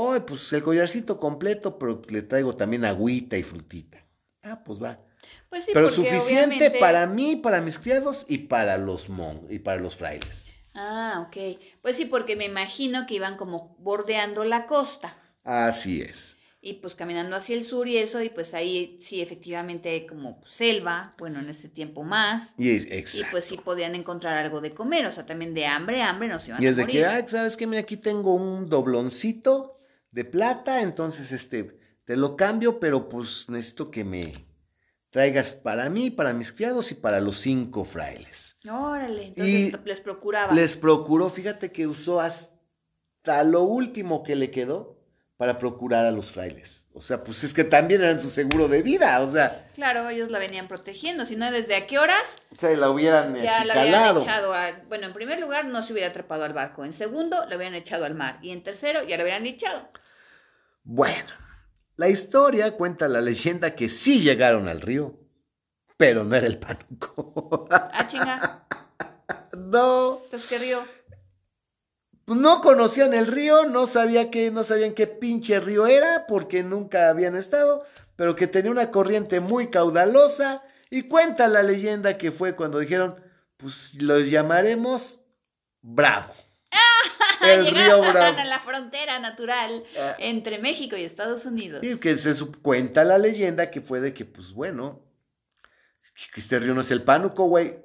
Oye, pues el collarcito completo, pero le traigo también agüita y frutita. Ah, pues va. Pues sí, pero suficiente obviamente- para mí, para mis criados y para los mon y para los frailes. Ah, ok. Pues sí, porque me imagino que iban como bordeando la costa Así es. y pues caminando hacia el sur y eso, y pues ahí sí efectivamente hay como selva, bueno, en ese tiempo más, Y es y exacto. pues sí podían encontrar algo de comer, o sea, también de hambre, hambre no se iban Y a es de morir. que, ah, ¿sabes qué? Mira, aquí tengo un dobloncito de plata, entonces este, te lo cambio, pero pues necesito que me traigas para mí, para mis criados y para los cinco frailes. Órale, entonces Y les procuraba. Les procuró, fíjate que usó hasta lo último que le quedó para procurar a los frailes. O sea, pues es que también eran su seguro de vida, o sea, Claro, ellos la venían protegiendo, si no, ¿desde a qué horas? se la hubieran Ya la echado a... Bueno, en primer lugar, no se hubiera trepado al barco. En segundo, la habían echado al mar. Y en tercero, ya la habían echado. Bueno, la historia cuenta la leyenda que sí llegaron al río, pero no era el pánuco. Ah, chinga. no, Entonces, ¿qué río? Pues no conocían el río, no sabía que, no sabían qué pinche río era, porque nunca habían estado, pero que tenía una corriente muy caudalosa. Y cuenta la leyenda que fue cuando dijeron, pues los llamaremos Bravo. el río Bravo. a la frontera natural Ah. entre México y Estados Unidos. Y que se cuenta la leyenda que fue de que, pues bueno, que este río no es el pánuco, güey.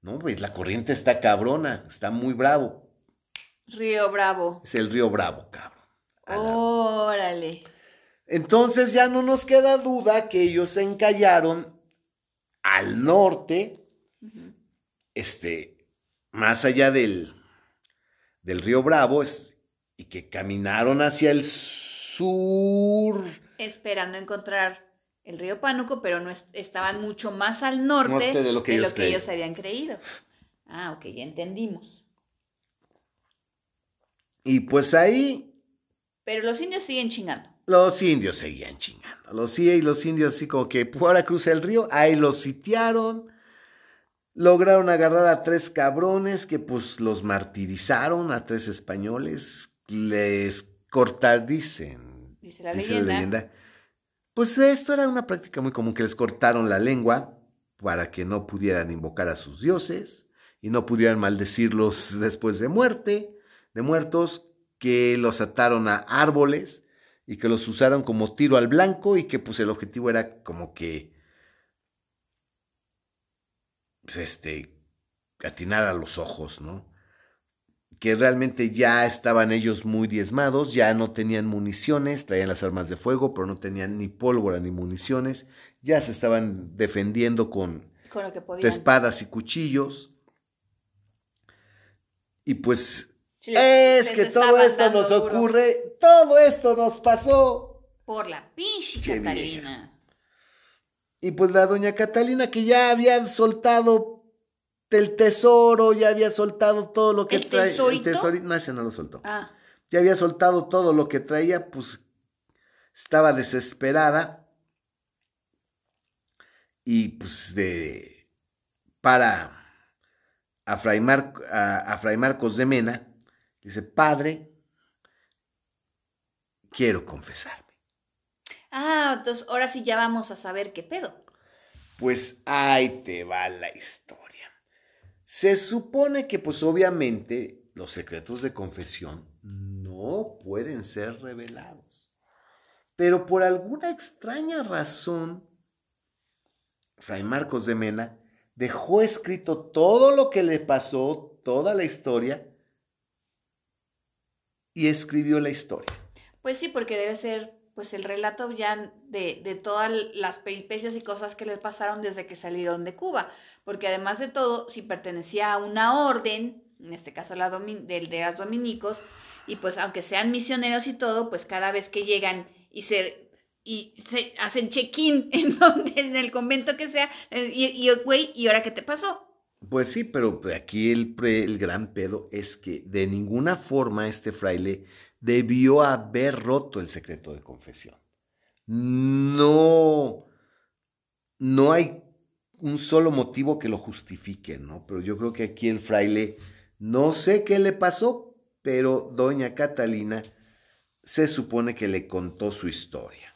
No, güey, la corriente está cabrona, está muy bravo. Río Bravo. Es el río Bravo, cabrón. Órale. Entonces ya no nos queda duda que ellos se encallaron al norte, este, más allá del, del río Bravo, es, y que caminaron hacia el sur. Esperando encontrar el río Pánuco, pero no estaban mucho más al norte, de lo que, ellos, ellos habían creído. Ah, ok, ya entendimos. Y pues ahí. Pero los indios siguen chingando. Los indios seguían chingando. Los, y los indios así como que ahora cruza el río, ahí los sitiaron. Lograron agarrar a tres cabrones que pues los martirizaron, a tres españoles. Les cortar, dicen. Dice la, leyenda. Pues esto era una práctica muy común, que les cortaron la lengua para que no pudieran invocar a sus dioses y no pudieran maldecirlos después de muerte, de muertos, que los ataron a árboles y que los usaron como tiro al blanco y que pues el objetivo era como que pues este atinar a los ojos, ¿no? Que realmente ya estaban ellos muy diezmados, ya no tenían municiones, traían las armas de fuego, pero no tenían ni pólvora ni municiones, ya se estaban defendiendo con, espadas y cuchillos. Y pues es que todo esto nos ocurre, todo esto nos pasó. Por la pinche Catalina. Y pues la doña Catalina que ya había soltado el tesoro, ya había soltado todo lo que traía. El tesorito, no, ese no lo soltó. Ah. Ya había soltado todo lo que traía, pues estaba desesperada. Y pues de para a Fray, a, Fray Marcos de Mena, dice, Padre, quiero confesarme. Ah, entonces ahora sí ya vamos a saber qué pedo. Pues ahí te va la historia. Se supone que pues obviamente los secretos de confesión no pueden ser revelados. Pero por alguna extraña razón, Fray Marcos de Mena dejó escrito todo lo que le pasó, toda la historia, y escribió la historia. Pues sí, porque debe ser pues el relato ya de, de todas las peripecias y cosas que les pasaron desde que salieron de Cuba, porque además de todo, si pertenecía a una orden, en este caso la de, de los dominicos, y pues aunque sean misioneros y todo, pues cada vez que llegan y se y se hacen check-in en en el convento que sea, eh, y, güey, ¿y ahora qué te pasó? Pues sí, pero aquí el, el gran pedo es que de ninguna forma este fraile debió haber roto el secreto de confesión. No, no hay un solo motivo que lo justifique, ¿no? Pero yo creo que aquí el fraile, no sé qué le pasó, pero doña Catalina se supone que le contó su historia.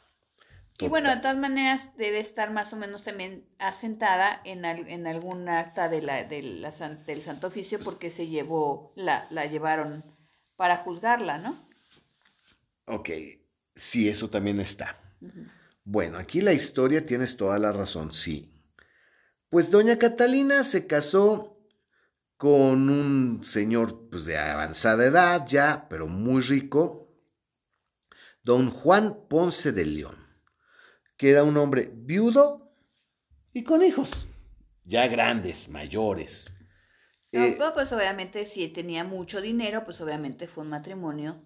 Y bueno, de todas maneras debe estar más o menos también asentada en, en algún acta de la, de la, del Santo Oficio porque se llevó, la, la llevaron para juzgarla, ¿no? Ok, sí, eso también está. Bueno, aquí la historia tienes toda la razón, sí. Pues doña Catalina se casó con un señor pues, de avanzada edad ya, pero muy rico, don Juan Ponce de León que era un hombre viudo y con hijos, ya grandes, mayores. Eh, pues, pues obviamente si tenía mucho dinero, pues obviamente fue un matrimonio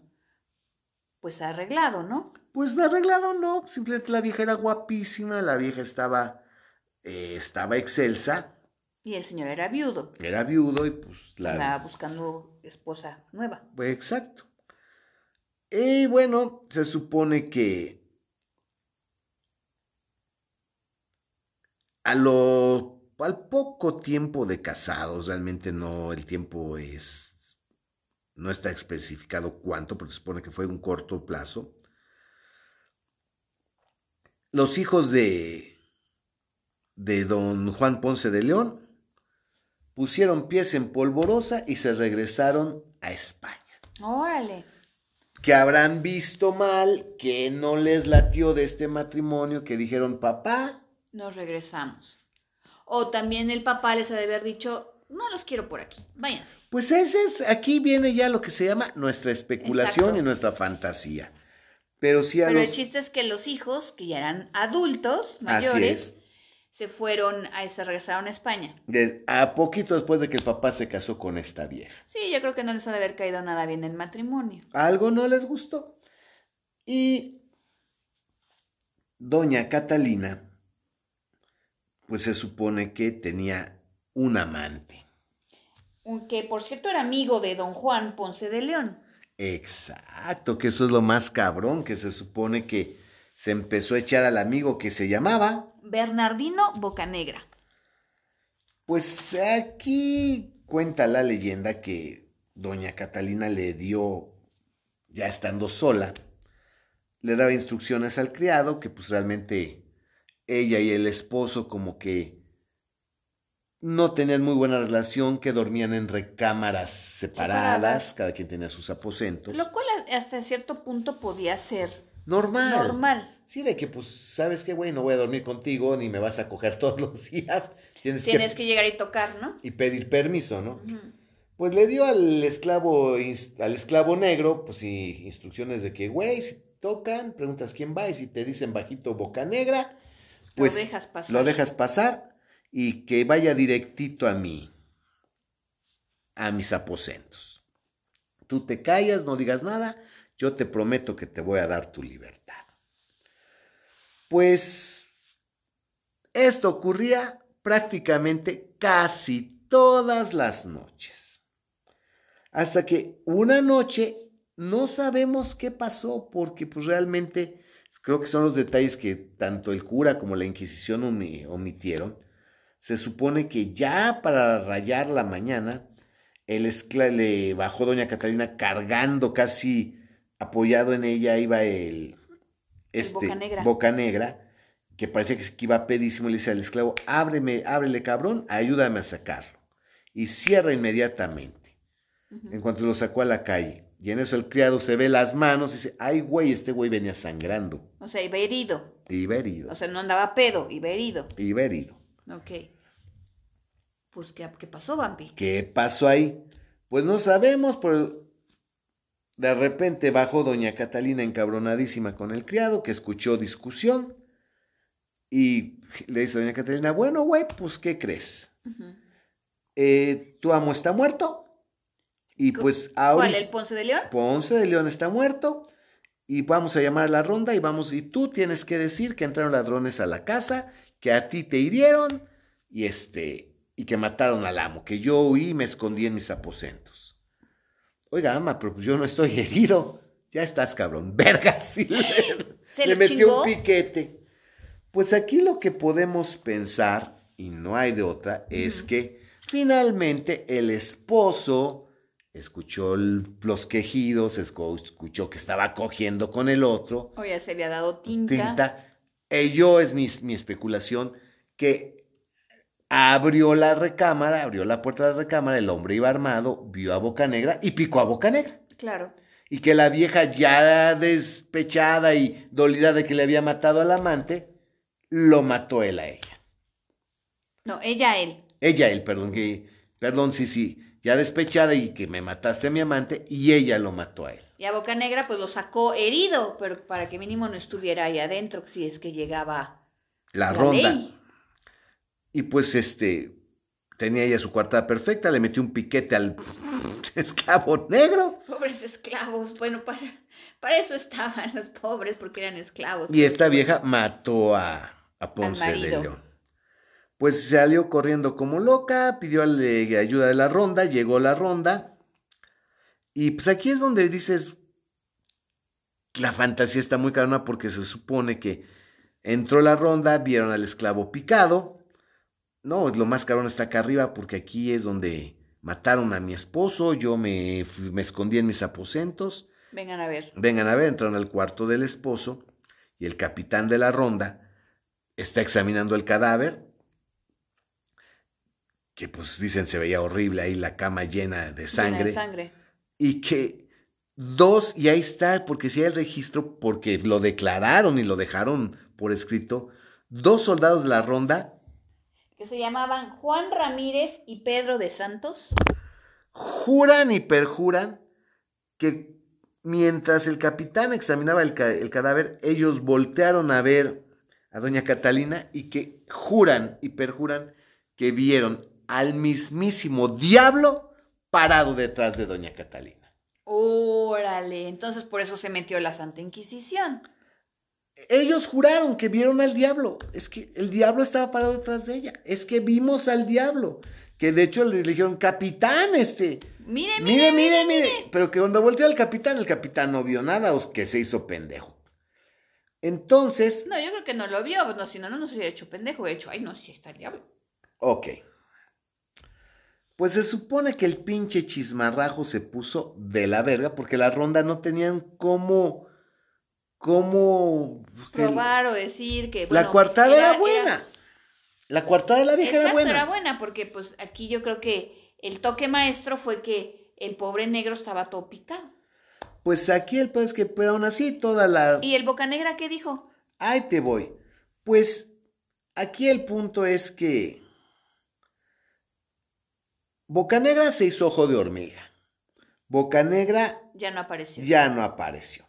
pues arreglado, ¿no? Pues arreglado no, simplemente la vieja era guapísima, la vieja estaba, eh, estaba excelsa. Y el señor era viudo. Era viudo y pues la... Estaba buscando esposa nueva. Pues exacto. Y bueno, se supone que A lo, al poco tiempo de casados, realmente no, el tiempo es, no está especificado cuánto, porque se supone que fue un corto plazo. Los hijos de, de don Juan Ponce de León pusieron pies en polvorosa y se regresaron a España. Órale. Que habrán visto mal, que no les latió de este matrimonio, que dijeron, papá, nos regresamos. O también el papá les ha de haber dicho, no los quiero por aquí, váyanse. Pues ese es, aquí viene ya lo que se llama nuestra especulación y nuestra fantasía. Pero sí a Pero los... el chiste es que los hijos, que ya eran adultos, mayores, es. se fueron, a, se regresaron a España. de- a poquito después de que el papá se casó con esta vieja. Sí, yo creo que no les ha de haber caído nada bien el matrimonio. Algo no les gustó. Y doña Catalina, pues se supone que tenía un amante. Que por cierto era amigo de don Juan Ponce de León. Exacto, que eso es lo más cabrón, que se supone que se empezó a echar al amigo que se llamaba. Bernardino Bocanegra. Pues aquí cuenta la leyenda que doña Catalina le dio, ya estando sola, le daba instrucciones al criado que pues realmente ella y el esposo como que no tenían muy buena relación, que dormían en recámaras separadas, Separadas. cada quien tenía sus aposentos. Lo cual hasta cierto punto podía ser Normal. normal. Sí, de que pues, ¿sabes qué, güey? No voy a dormir contigo, ni me vas a coger todos los días. Tienes, Tienes que... que llegar y tocar, ¿no? Y pedir permiso, ¿no? Pues le dio al esclavo, al esclavo negro, pues sí, instrucciones de que, güey, si tocan, preguntas quién va, y si te dicen bajito boca negra, pues lo dejas pasar. lo dejas pasar y que vaya directito a mí, a mis aposentos. Tú te callas, no digas nada, yo te prometo que te voy a dar tu libertad. Pues esto ocurría prácticamente casi todas las noches. Hasta que una noche no sabemos qué pasó porque pues realmente creo que son los detalles que tanto el cura como la Inquisición omi- omitieron. Se supone que ya para rayar la mañana, el escla- le bajó doña Catalina cargando casi apoyado en ella iba el, este, Bocanegra. Bocanegra, que parecía que se- que iba pedísimo, y le dice al esclavo, ábreme, ábrele cabrón, ayúdame a sacarlo. Y cierra inmediatamente. En cuanto lo sacó a la calle. Y en eso el criado se ve las manos y dice, ay güey, este güey venía sangrando. O sea, iba herido. Iba herido. O sea, no andaba pedo, iba herido. Iba herido. Ok. Pues, ¿qué, qué pasó, Vampi? ¿Qué pasó ahí? Pues no sabemos, pero de repente bajó doña Catalina encabronadísima con el criado, que escuchó discusión, y le dice a doña Catalina, bueno, güey, pues, ¿qué crees? Eh, tu amo está muerto, y pues ¿Cuál, ahorita el Ponce de León? Ponce de León está muerto, y vamos a llamar a la ronda, y vamos, y tú tienes que decir que entraron ladrones a la casa, que a ti te hirieron, y este, y que mataron al amo, que yo huí y me escondí en mis aposentos. Oiga, ama, pero pues yo no estoy herido. Ya estás, cabrón. Verga, sí. Le, ¿Se le lo metió chingó? un piquete. Pues aquí lo que podemos pensar, y no hay de otra, es que finalmente el esposo escuchó el- los quejidos, escu- escuchó que estaba cogiendo con el otro, O ya se había dado tinta. tinta. Ello es mi, mi especulación, que abrió la recámara, abrió la puerta de la recámara, el hombre iba armado, vio a Boca Negra y picó a Boca Negra. Claro. Y que la vieja ya despechada y dolida de que le había matado al amante, lo mató él a ella. No, ella a él. Ella, él, perdón, que, perdón, sí, sí, ya despechada y que me mataste a mi amante y ella lo mató a él. Y a Boca Negra pues lo sacó herido, pero para que mínimo no estuviera ahí adentro si es que llegaba La, la ronda. ley. Y pues este, tenía ella su coartada perfecta, le metió un piquete al esclavo negro. Pobres esclavos. Bueno, para, para eso estaban los pobres, porque eran esclavos. Y esta vieja mató a, a Ponce de. León. Pues salió corriendo como loca, pidió ayuda de la ronda, llegó la ronda. Y pues aquí es donde dices, la fantasía está muy carona porque se supone que entró la ronda, vieron al esclavo picado. No, lo más carón está acá arriba porque aquí es donde mataron a mi esposo, yo me, me escondí en mis aposentos. Vengan a ver. Vengan a ver, entraron al cuarto del esposo y el capitán de la ronda está examinando el cadáver, que pues dicen se veía horrible ahí la cama llena de Llena de sangre, sangre. y que dos, y ahí está, porque si hay el registro, porque lo declararon y lo dejaron por escrito, dos soldados de la ronda Que se llamaban Juan Ramírez y Pedro de Santos. juran y perjuran que mientras el capitán examinaba el, ca- el cadáver, ellos voltearon a ver a doña Catalina y que juran y perjuran que vieron al mismísimo diablo parado detrás de doña Catalina. Órale, entonces por eso se metió la Santa Inquisición. Ellos juraron que vieron al diablo. Es que el diablo estaba parado detrás de ella. Es que vimos al diablo. Que de hecho le dijeron, capitán, este. Mire, Mire, mire, mire. Pero que cuando volteó al capitán, el capitán no vio nada o que se hizo pendejo. Entonces, No, yo creo que no lo vio, no, si no, no nos hubiera hecho pendejo, hubiera hecho, ay, no, sí está el diablo. ok. Pues se supone que el pinche chismarrajo se puso de la verga porque la ronda no tenían cómo. cómo. usted- Probar o decir que. la bueno, coartada era, buena. La coartada de la vieja Exacto, era buena. era buena, porque pues aquí yo creo que el toque maestro fue que el pobre negro estaba todo picado. Pues aquí el pedo es que, pero aún así, toda la. ¿Y el boca negra qué dijo? Ahí te voy. Pues aquí el punto es que. Bocanegra se hizo ojo de hormiga. Bocanegra Ya no apareció. ya no apareció.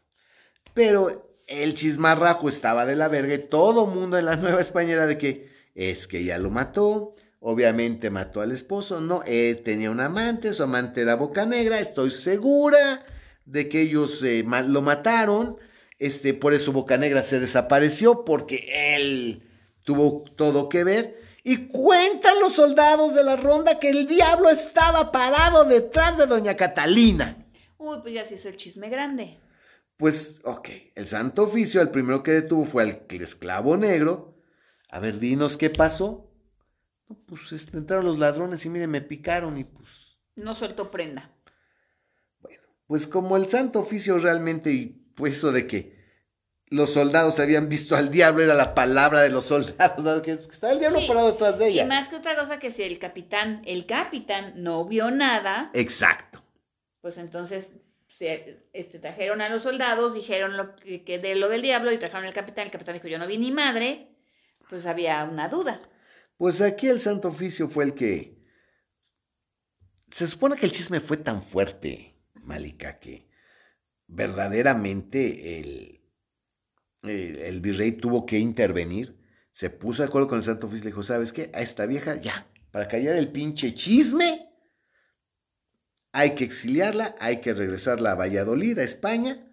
Pero el chismarrajo estaba de la verga y todo mundo en la Nueva España era de que es que ya lo mató. Obviamente mató al esposo. No, él tenía un amante, su amante era Bocanegra. Estoy segura de que ellos eh, lo mataron. Este, por eso Bocanegra se desapareció, porque él tuvo todo que ver. Y cuentan los soldados de la ronda que el diablo estaba parado detrás de doña Catalina. Uy, pues ya se hizo el chisme grande. Pues, ok, el Santo Oficio, el primero que detuvo fue al esclavo negro. A ver, dinos qué pasó. No, pues este, entraron los ladrones y miren, me picaron y pues, No soltó prenda. pues como el Santo Oficio realmente, y pues eso de que los soldados habían visto al diablo, era la palabra de los soldados, que, estaba el diablo Sí, parado detrás de Y ella. más que otra cosa que si el capitán, el capitán no vio nada, Exacto. pues entonces se, este, trajeron a los soldados, dijeron lo que, que de lo del diablo y trajeron al capitán. El capitán dijo, yo no vi ni madre, pues había una duda. Pues aquí el Santo Oficio fue el que... Se supone que el chisme fue tan fuerte, Malika, que verdaderamente el, el, el virrey tuvo que intervenir. Se puso de acuerdo con el Santo Oficio y le dijo, ¿sabes qué? A esta vieja ya, para callar el pinche chisme, hay que exiliarla, hay que regresarla a Valladolid, a España,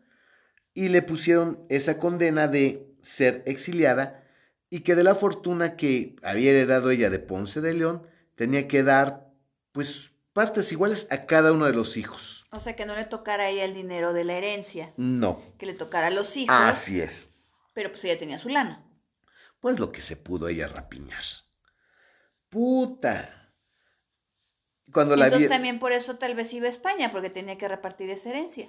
y le pusieron esa condena de ser exiliada y que de la fortuna que había heredado ella de Ponce de León, tenía que dar, pues, partes iguales a cada uno de los hijos. O sea, que no le tocara a ella el dinero de la herencia, No, que le tocara a los hijos, así es. Pero pues ella tenía su lana. Pues lo que se pudo ella rapiñar. Puta. Cuando la Entonces vi... también por eso tal vez iba a España, porque tenía que repartir esa herencia.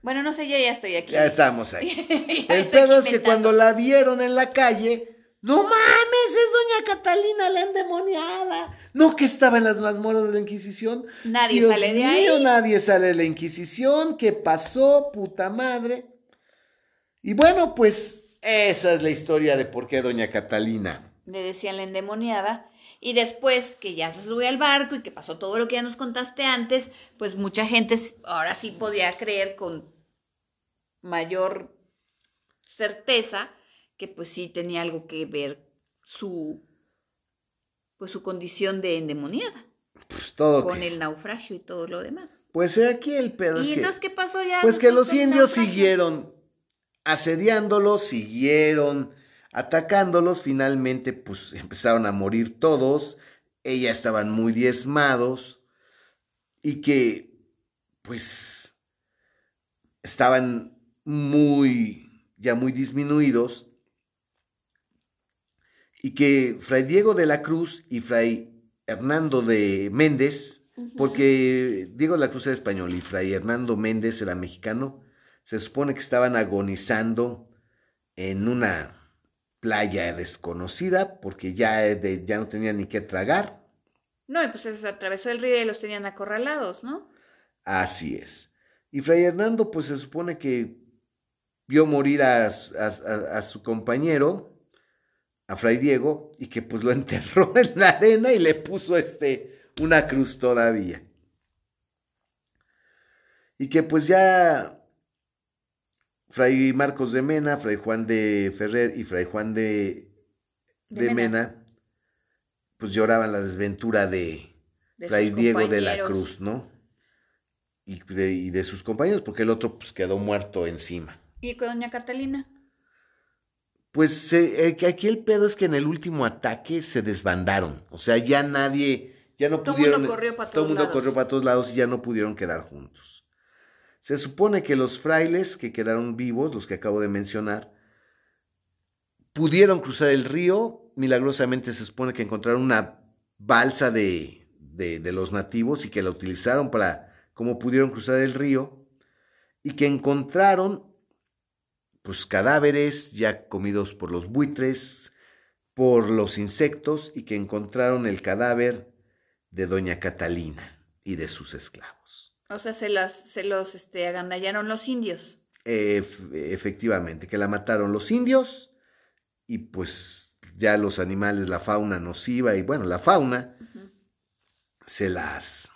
Bueno, no sé, yo ya estoy aquí. Ya estamos ahí. El pedo es que cuando la vieron en la calle, no mames, es doña Catalina la endemoniada. No que estaba en las mazmorras de la Inquisición. Nadie Dios sale de mío, ahí. Nadie sale de la Inquisición. ¿Qué pasó, puta madre? Y bueno, pues esa es la historia de por qué doña Catalina. Le decían la endemoniada. Y después que ya se subió al barco y que pasó todo lo que ya nos contaste antes, pues mucha gente ahora sí podía creer con mayor certeza que pues sí tenía algo que ver su pues su condición de endemoniada Pues todo con que- el naufragio y todo lo demás. Pues aquí el pedo es ¿Y que... entonces qué pasó ya? Pues que los indios naufragio? siguieron asediándolos, siguieron atacándolos, finalmente pues empezaron a morir todos, ellas estaban muy diezmados y que pues estaban muy, ya muy disminuidos y que Fray Diego de la Cruz y Fray Hernando de Méndez, porque Diego de la Cruz era español y Fray Hernando Méndez era mexicano, se supone que estaban agonizando en una playa desconocida porque ya, de- ya no tenían ni qué tragar. No, y pues se atravesó el río y los tenían acorralados, ¿no? Así es. Y Fray Hernando, pues se supone que vio morir a, su- a- a- a su compañero, a Fray Diego, y que pues lo enterró en la arena y le puso este, una cruz todavía. Y que pues ya Fray Marcos de Mena, Fray Juan de Ferrer y Fray Juan de, De de Mena. Mena, pues lloraban la desventura de, De Fray Diego de la. Cruz, ¿no? Y de, y de sus compañeros, porque el otro pues quedó muerto encima. ¿Y con doña Catalina? Pues eh, que aquí el pedo es que en el último ataque se desbandaron. O sea, ya nadie, ya no Todo el mundo pudieron. corrió para todo el todos mundo lados. corrió para todos lados y ya no pudieron quedar juntos. Se supone que los frailes que quedaron vivos, los que acabo de mencionar, pudieron cruzar el río. Milagrosamente se supone que encontraron una balsa de, de, los nativos y que la utilizaron para cómo pudieron cruzar el río. Y que encontraron pues cadáveres ya comidos por los buitres, por los insectos y que encontraron el cadáver de doña Catalina y de sus esclavos. O sea, se, las, se los este, agandallaron los indios. Ef- efectivamente, que la mataron los indios y pues ya los animales, la fauna nociva y bueno, la fauna se las...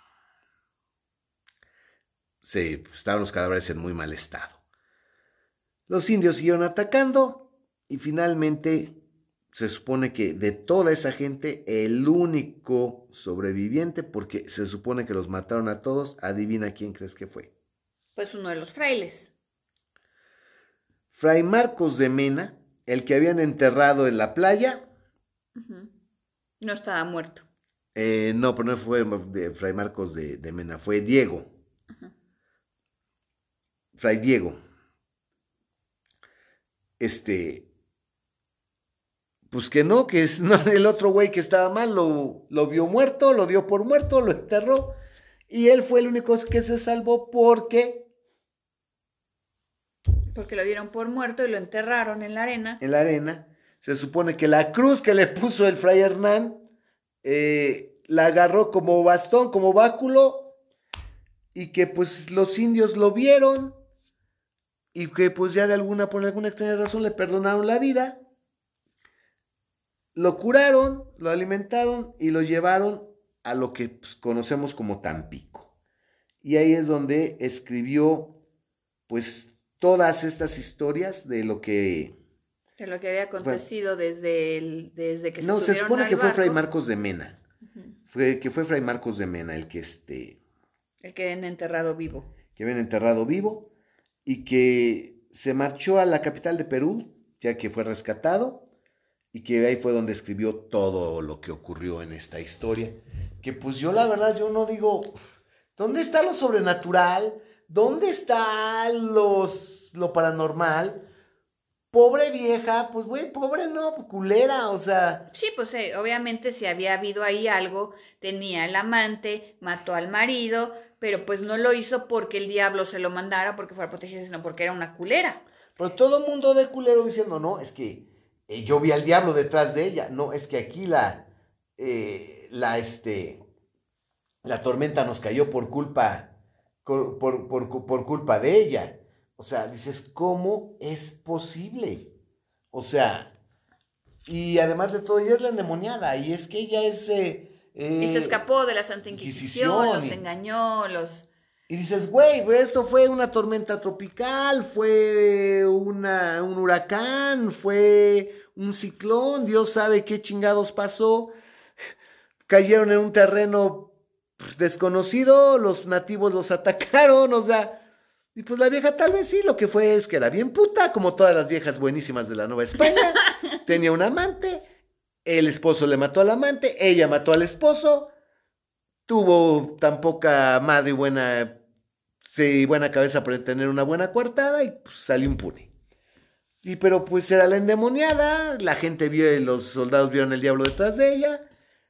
Se, estaban los cadáveres en muy mal estado. Los indios siguieron atacando y finalmente se supone que de toda esa gente el único sobreviviente, porque se supone que los mataron a todos, adivina quién crees que fue. Pues uno de los frailes. Fray Marcos de Mena, el que habían enterrado en la playa. No estaba muerto. eh, no, pero no fue de Fray Marcos de, de Mena, fue Diego. Fray Diego. Este, pues que no, que es no, el otro güey que estaba mal lo, lo vio muerto, lo dio por muerto, lo enterró. Y él fue el único que se salvó porque Porque lo dieron por muerto y lo enterraron en la arena. en la arena. Se supone que la cruz que le puso el fray Hernán eh, la agarró como bastón, como báculo, y que pues los indios lo vieron y que pues ya de alguna, por alguna extraña razón le perdonaron la vida. Lo curaron, lo alimentaron y lo llevaron a lo que pues, conocemos como Tampico. Y ahí es donde escribió pues todas estas historias de lo que De lo que había acontecido desde, el- desde que se no, se supone al que fue Fray Marcos de Mena. Fue, que fue Fray Marcos de Mena el que, este, El que habían enterrado vivo. que habían enterrado vivo y que se marchó a la capital de Perú, ya que fue rescatado, y que ahí fue donde escribió todo lo que ocurrió en esta historia. Que pues yo la verdad, yo no digo, ¿dónde está lo sobrenatural? ¿Dónde está los, lo paranormal? Pobre vieja, pues güey, pobre no, culera, o sea... Sí, pues eh, obviamente si había habido ahí algo, tenía el amante, mató al marido, pero pues no lo hizo porque el diablo se lo mandara, porque fuera protegida, sino porque era una culera. Pero todo el mundo de culero diciendo, no, es que eh, yo vi al diablo detrás de ella. No, es que aquí la, eh, la, este, la tormenta nos cayó por culpa, por, por, por- por culpa de ella. O sea, dices, ¿cómo es posible? O sea, y además de todo, ella es la endemoniada, y es que ella es... eh, Y se escapó de la Santa Inquisición, Inquisición los y- engañó, los... Y dices, güey, pues, esto fue una tormenta tropical, fue una, un huracán, fue un ciclón, Dios sabe qué chingados pasó. Cayeron en un terreno pues, desconocido, los nativos los atacaron, o sea, y pues la vieja tal vez sí, lo que fue es que era bien puta, como todas las viejas buenísimas de la Nueva España, tenía un amante, el esposo le mató al amante, ella mató al esposo, tuvo tan poca madre y buena, sí, buena cabeza para tener una buena coartada y pues, salió impune. Y pero pues era la endemoniada, la gente vio, los soldados vieron el diablo detrás de ella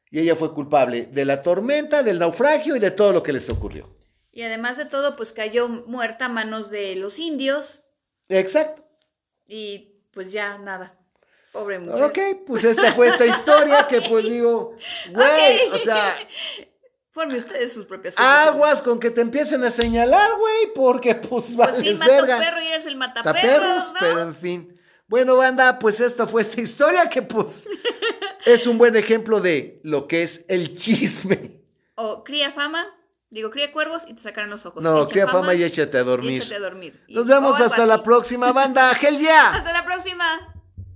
y ella fue culpable de la tormenta, del naufragio y de todo lo que les ocurrió. Y además de todo, pues cayó muerta a manos de los indios Exacto. y pues ya nada. Pobre mujer. Ok, pues esta fue esta historia que pues digo, güey, o sea, Forme ustedes sus propias conclusiones. aguas con que te empiecen a señalar, güey, porque pues Pues vales sí, verga. perro y eres el mataperros, pero en fin. Bueno, banda, pues esta fue esta historia que pues es un buen ejemplo de lo que es el chisme. O cría fama Digo, cría cuervos y te sacarán los ojos. No, Echa cría fama y échate a y dormir. échate a dormir. Nos vemos hasta la próxima banda. ¡Gel ya! Hasta la próxima.